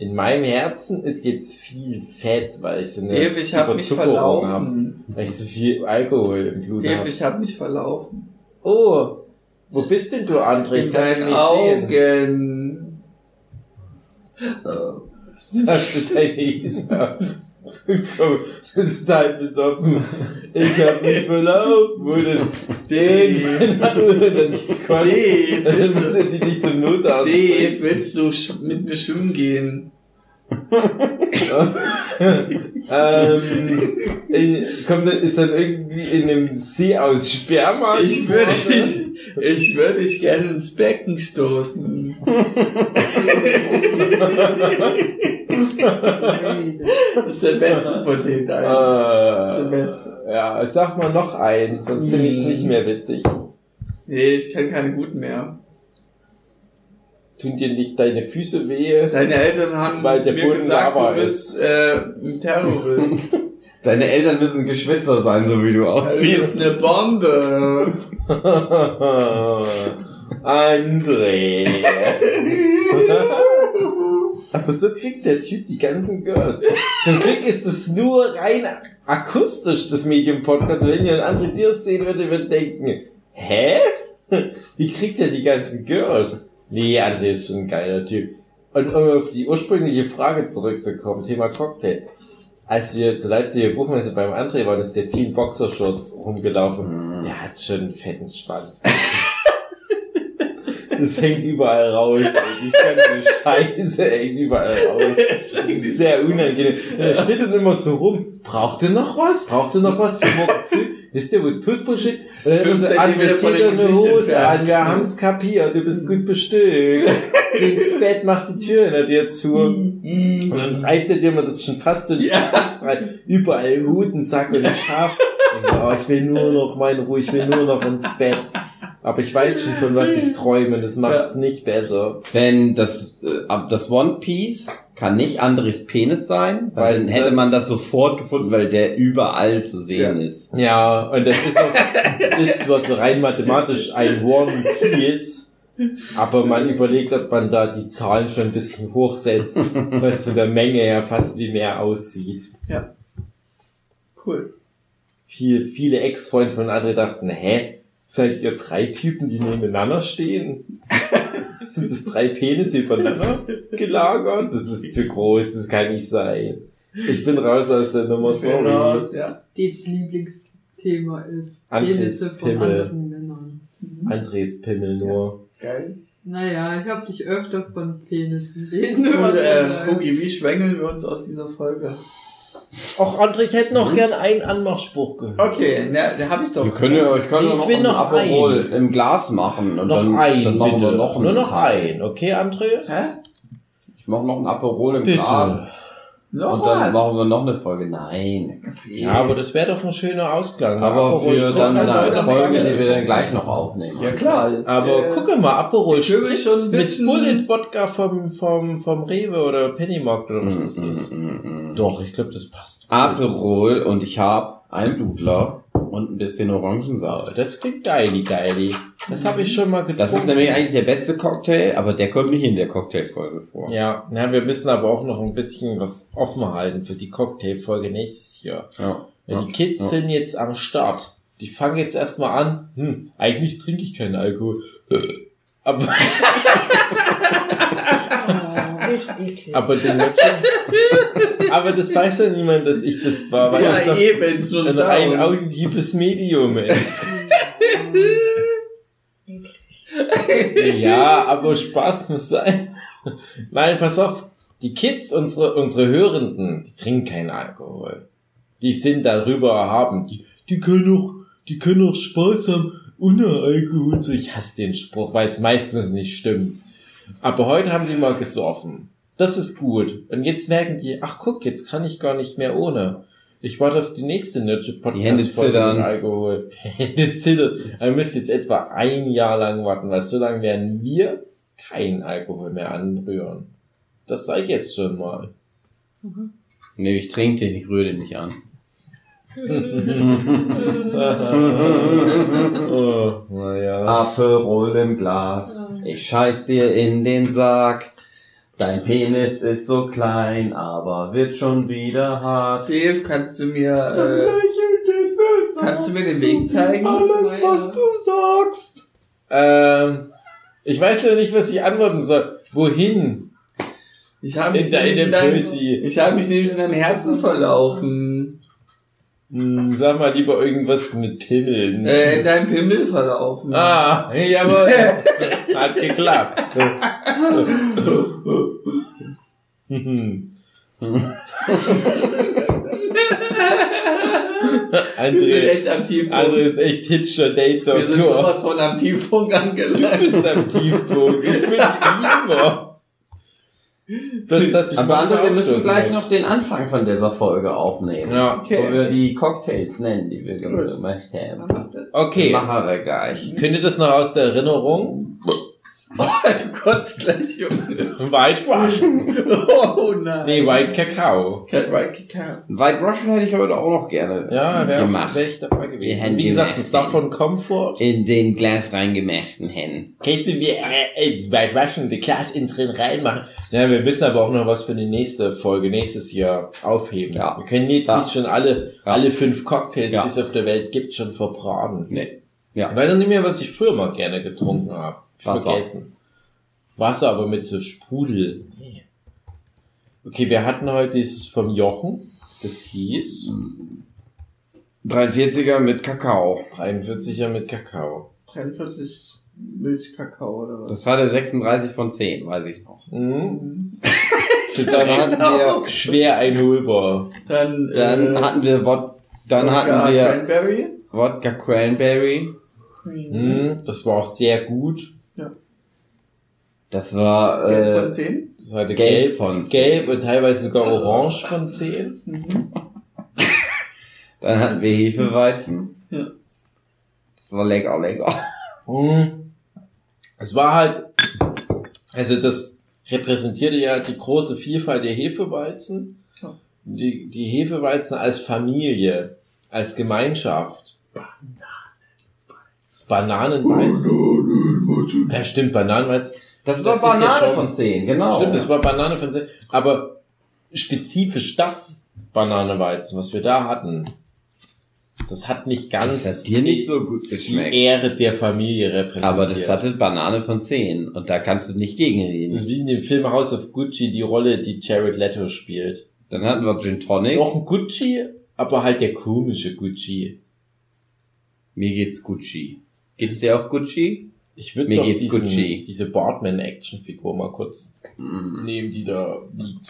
In meinem Herzen ist jetzt viel Fett, weil ich so eine Dave, ich hab mich hab, verlaufen. weil ich so viel Alkohol im Blut habe. ich hab mich verlaufen. Oh, wo bist denn du, André? Ich In kann deinen nicht sehen. Augen. Sagte deine Isa. <laughs> Sind total besoffen. Ich hab mich verlaufen. Denn? Den. dann müssen die nicht zum Notarzt. Dave, willst du <laughs> mit mir schwimmen gehen? <laughs> <laughs> ähm, äh, kommt, dann- ist dann irgendwie in einem See aus Sperma? Ich würde dich, ich würde dich gerne ins Becken stoßen. <laughs> Das ist der beste von den Äh. Das ist der beste. ja, sag mal noch einen, sonst finde ich es nicht mehr witzig. Nee, ich kenne keine guten mehr. Tun dir nicht deine Füße weh? Deine Eltern haben Weil der mir Boden gesagt, du bist äh, ein Terrorist. <laughs> Deine Eltern müssen Geschwister sein, so wie du Du aussiehst. bist eine Bombe. <laughs> André. <laughs> Aber so kriegt der Typ die ganzen Girls. Zum Glück ist es nur rein akustisch, das Medium-Podcast. Wenn ihr ein andere Tier sehen würdet, würdet denken, hä? Wie kriegt er die ganzen Girls? Nee, André ist schon ein geiler Typ. Und um auf die ursprüngliche Frage zurückzukommen, Thema Cocktail. Als wir zur Leipziger Buchmesse beim André waren, ist der viel Boxershorts rumgelaufen. Der hat schon einen fetten Schwanz. <laughs> Das hängt überall raus. Ey. Ich kann eine Scheiße hängt überall raus. <laughs> Das ist sehr unangenehm. Er steht dann immer so rum. Braucht ihr noch was? Braucht ihr noch was für morgen früh? Wisst ihr, wo es Toothbrush ist? Und dann immer so, Fünf André, Zentimeter zieh von dir dem eine Hose an. Wir haben's kapiert. Du bist gut bestückt. <laughs> Geh ins Bett, mach die Tür hinter dir zu. Und dann reibt er dir mal das schon fast so ins Gesicht rein. Überall Hutensack und Schaf. Oh, ich will nur noch meine Ruhe, ich will nur noch ins Bett. Aber ich weiß schon, von was ich träume. Das macht's nicht besser. Denn das, äh, ab- das One Piece kann nicht Andres Penis sein, weil Weil dann hätte man das sofort gefunden, weil der überall zu sehen ist. Ja, und das ist auch, das ist zwar so rein mathematisch ein One Piece, aber man überlegt, ob man da die Zahlen schon ein bisschen hochsetzt, weil es von der Menge her fast wie mehr aussieht. Cool. Viel, viele Ex-Freunde von André dachten, hä, seid ihr drei Typen, die nebeneinander stehen? Sind das drei Penisse übereinander gelagert? Das ist zu groß, das kann nicht sein. Ich bin raus aus der Nummer, sorry. Genau, ja. Daves Lieblingsthema ist Andres Penisse von Pimmel. anderen Männern. Andres Pimmel nur. Geil. Naja, ich habe dich öfter von Penissen reden Und, <laughs> äh, Hugi, wie schwängeln wir uns aus dieser Folge? Ach, André, ich hätte noch gern einen Anmachspruch gehört. Okay, na, da habe ich doch. Wir können ja, ich kann ja Ich noch will einen noch Aperol einen. im Glas machen und Noch dann, ein, dann machen bitte. wir noch einen. Nur noch ein, okay, André? Hä? Ich mache noch einen Aperol im Bitte. Glas Noch und dann was? machen wir noch eine Folge. Nein. Ja, aber das wäre doch ein schöner Ausklang. Aber Aperol für Spritz dann eine Folge, die wir dann gleich noch aufnehmen. Ja klar. Jetzt, Aber äh, gucke mal, Aperol ich Spritz schon ein mit bisschen- Bullet Wodka vom, vom, vom Rewe oder Pennymarkt oder was das Mm, ist. mm, mm, mm. Doch, ich glaube, das passt. Aperol und ich habe einen Dudler und ein bisschen Orangensaft. Das klingt geili, geili. Das habe ich schon mal getrunken. Das ist nämlich eigentlich der beste Cocktail, aber der kommt nicht in der Cocktailfolge vor. Ja, na, wir müssen aber auch noch ein bisschen was offen halten für die Cocktailfolge nächstes Jahr. Ja. Ja, Ja. die Kids Ja. sind jetzt am Start. Die fangen jetzt erstmal an, hm, eigentlich trinke ich keinen Alkohol. Aber, <laughs> Eklig. aber den Menschen, <laughs> aber das weiß ja niemand, dass ich das war, weil ja, das doch eben, schon ein rein Sound. auditives Medium ist. <laughs> Ja, aber Spaß muss sein. Nein, pass auf. Die Kids, unsere, unsere Hörenden, die trinken keinen Alkohol. Die sind darüber erhaben. Die, die können auch, die können auch Spaß haben ohne Alkohol. So, ich hasse den Spruch, weil es meistens nicht stimmt. Aber heute haben die mal gesoffen. Das ist gut. Und jetzt merken die, ach guck, jetzt kann ich gar nicht mehr ohne. Ich warte auf die nächste Nerdship Die Podcast Hände Folge zittern. mit Alkohol. <laughs> Hände zittern. Ihr müsst jetzt etwa ein Jahr lang warten, weil so lange werden wir keinen Alkohol mehr anrühren. Das sage ich jetzt schon mal. Nee, ich trinke den, ich rühre den nicht an. <laughs> <laughs> oh, naja. Aperol im Glas, ich scheiß dir in den Sack. Dein Penis ist so klein, aber wird schon wieder hart. Dave, kannst du mir, äh, kannst du mir den Weg zeigen? Alles, was du sagst. Ähm, ich weiß ja nicht, was ich antworten soll. Wohin? Ich habe mich, In deine nämlich in dein, Pussy. ich habe mich nämlich in dein Herzen verlaufen. Hm, sag mal lieber irgendwas mit Pimmeln. Äh, in deinem Pimmel verlaufen. Ah, jawohl. <laughs> Hat geklappt. <laughs> Mhm. Wir sind André, echt am Tiefpunkt. André ist echt Hitcher Date Wir sind Doktor. sowas von am Tiefpunkt Du angelangt. bist am Tiefpunkt. Ich bin lieber. Das, das ich Aber André, wir müssen gleich noch den Anfang von dieser Folge aufnehmen. Ja, okay. Wo wir die Cocktails nennen, die wir gemacht haben. okay. Machen wir gleich. Könnt ihr das noch aus der Erinnerung? Du kotzt gleich, Junge. Whitewash. Oh nein. Nee, White Kakao. Right Kakao. White Russian hätte ich heute auch noch gerne Ja, wäre gemacht. auch echt dabei gewesen. hätten Wie gesagt, das davon Komfort. In den Glas reingemachten Hennen. Kannst du mir äh, äh, Whitewaschen, die Glas innen drin reinmachen? Ja, wir müssen aber auch noch was für die nächste Folge, nächstes Jahr aufheben. Ja. Wir können jetzt Ja. nicht schon alle, Ja. alle fünf Cocktails, Ja. die es auf der Welt gibt, schon verbraten. Nee. Ich weiß auch nicht mehr, was ich früher mal gerne getrunken habe. Wasser. vergessen. Wasser, aber mit so Sprudel. Nee. Okay, wir hatten heute dieses vom Jochen. Das hieß 43er mit Kakao. 43er mit Kakao. 43 Milchkakao oder was? Das hatte 36 von 10, weiß ich noch. Mhm. <laughs> Und dann hatten wir schwer einholbar. Dann, Dann äh, hatten wir Wod dann Wodka hatten wir Cranberry. Wodka Cranberry. Mhm. Das war auch sehr gut. Das war Gelb äh, von 10. Das hatte Gelb gelb, von gelb und teilweise sogar orange von 10. Mhm. <laughs> dann hatten wir Hefeweizen. Ja. Das war lecker, lecker. Mhm. Es war halt, also das repräsentierte ja die große Vielfalt der Hefeweizen. Ja. Die, die Hefeweizen als Familie, als Gemeinschaft. Bananenweizen. Ja, stimmt, Bananenweizen. Das war Das ist ja Banane schon- von 10, genau. Stimmt, das war Banane von 10. Aber spezifisch das Bananeweizen, was wir da hatten, das hat nicht ganz das hat dir nicht so gut die geschmeckt. Ehre der Familie repräsentiert. Aber das hatte Banane von 10 und da kannst du nicht gegenreden. Das ist wie in dem Film House of Gucci die Rolle, die Jared Leto spielt. Dann hatten wir Gin Ist Tonic. auch ein Gucci, aber halt der komische Gucci. Mir geht's Gucci. Geht's dir auch Gucci? Ich würde Mir noch geht's diesen, Gucci. diese Bartman-Action-Figur mal kurz Mm. nehmen, die da liegt.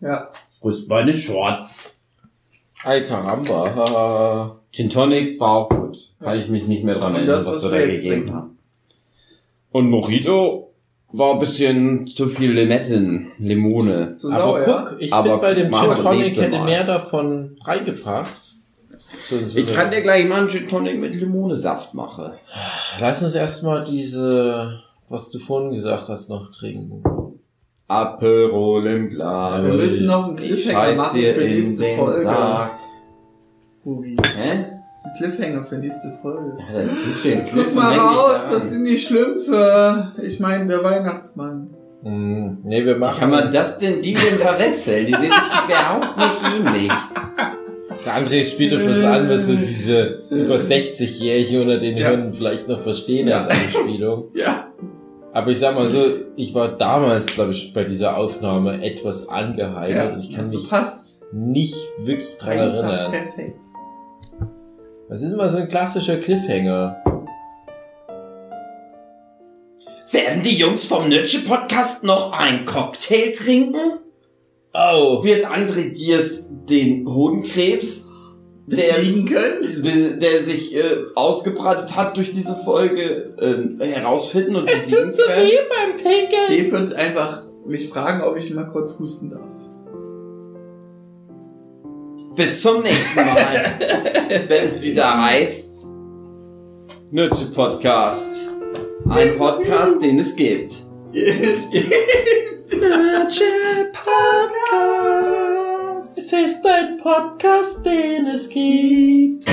Ja. Wo ist meine Shorts? Ay caramba. <laughs> Gin Tonic war auch gut. Kann ich mich nicht mehr dran erinnern, das, was was wir da gegeben haben. Und Mojito war ein bisschen zu viel Limetten, Limone. Zu Aber sauer, ja? guck, ich finde bei dem Gin Tonic hätte Mal. mehr davon reingepasst. So, so Ich kann dir gleich mal einen Gin Tonic mit Limonesaft machen. Lass uns erstmal diese, was du vorhin gesagt hast, noch trinken. Aperol im Glas. Wir müssen noch einen Cliffhanger machen für nächste Folge. Sack. Hugi. Hä? Ein Cliffhanger für nächste Folge. Ja, den Guck mal raus, das sind die Schlümpfe. Ich meine, der Weihnachtsmann. Hm, nee, wir machen. Kann man das denn, die denn verwechseln? Die sehen sich überhaupt nicht ähnlich. <laughs> Der André spielt auf was an, was so diese über 60-Jährigen unter den Ja. Hirnen vielleicht noch verstehen Ja. als Anspielung. <laughs> Ja. Aber ich sag mal so, ich war damals, glaube ich, bei dieser Aufnahme etwas angeheitert und ich kann also mich passt. nicht wirklich dran Einfach erinnern. Perfekt. Was ist immer so ein klassischer Cliffhanger? Werden die Jungs vom Nötsche Podcast noch einen Cocktail trinken? Oh, Wird André Diers den Hodenkrebs, der, der sich äh, ausgebreitet hat durch diese Folge, äh, herausfinden und es tut so weh beim Pinkeln. Dave wird einfach mich fragen, ob ich mal kurz husten darf. Bis zum nächsten Mal, <laughs> wenn es wieder heißt Nötsche Podcast. Ein Podcast, den es gibt. <laughs> Nötsche Podcast. Es ist ein Podcast, den es gibt.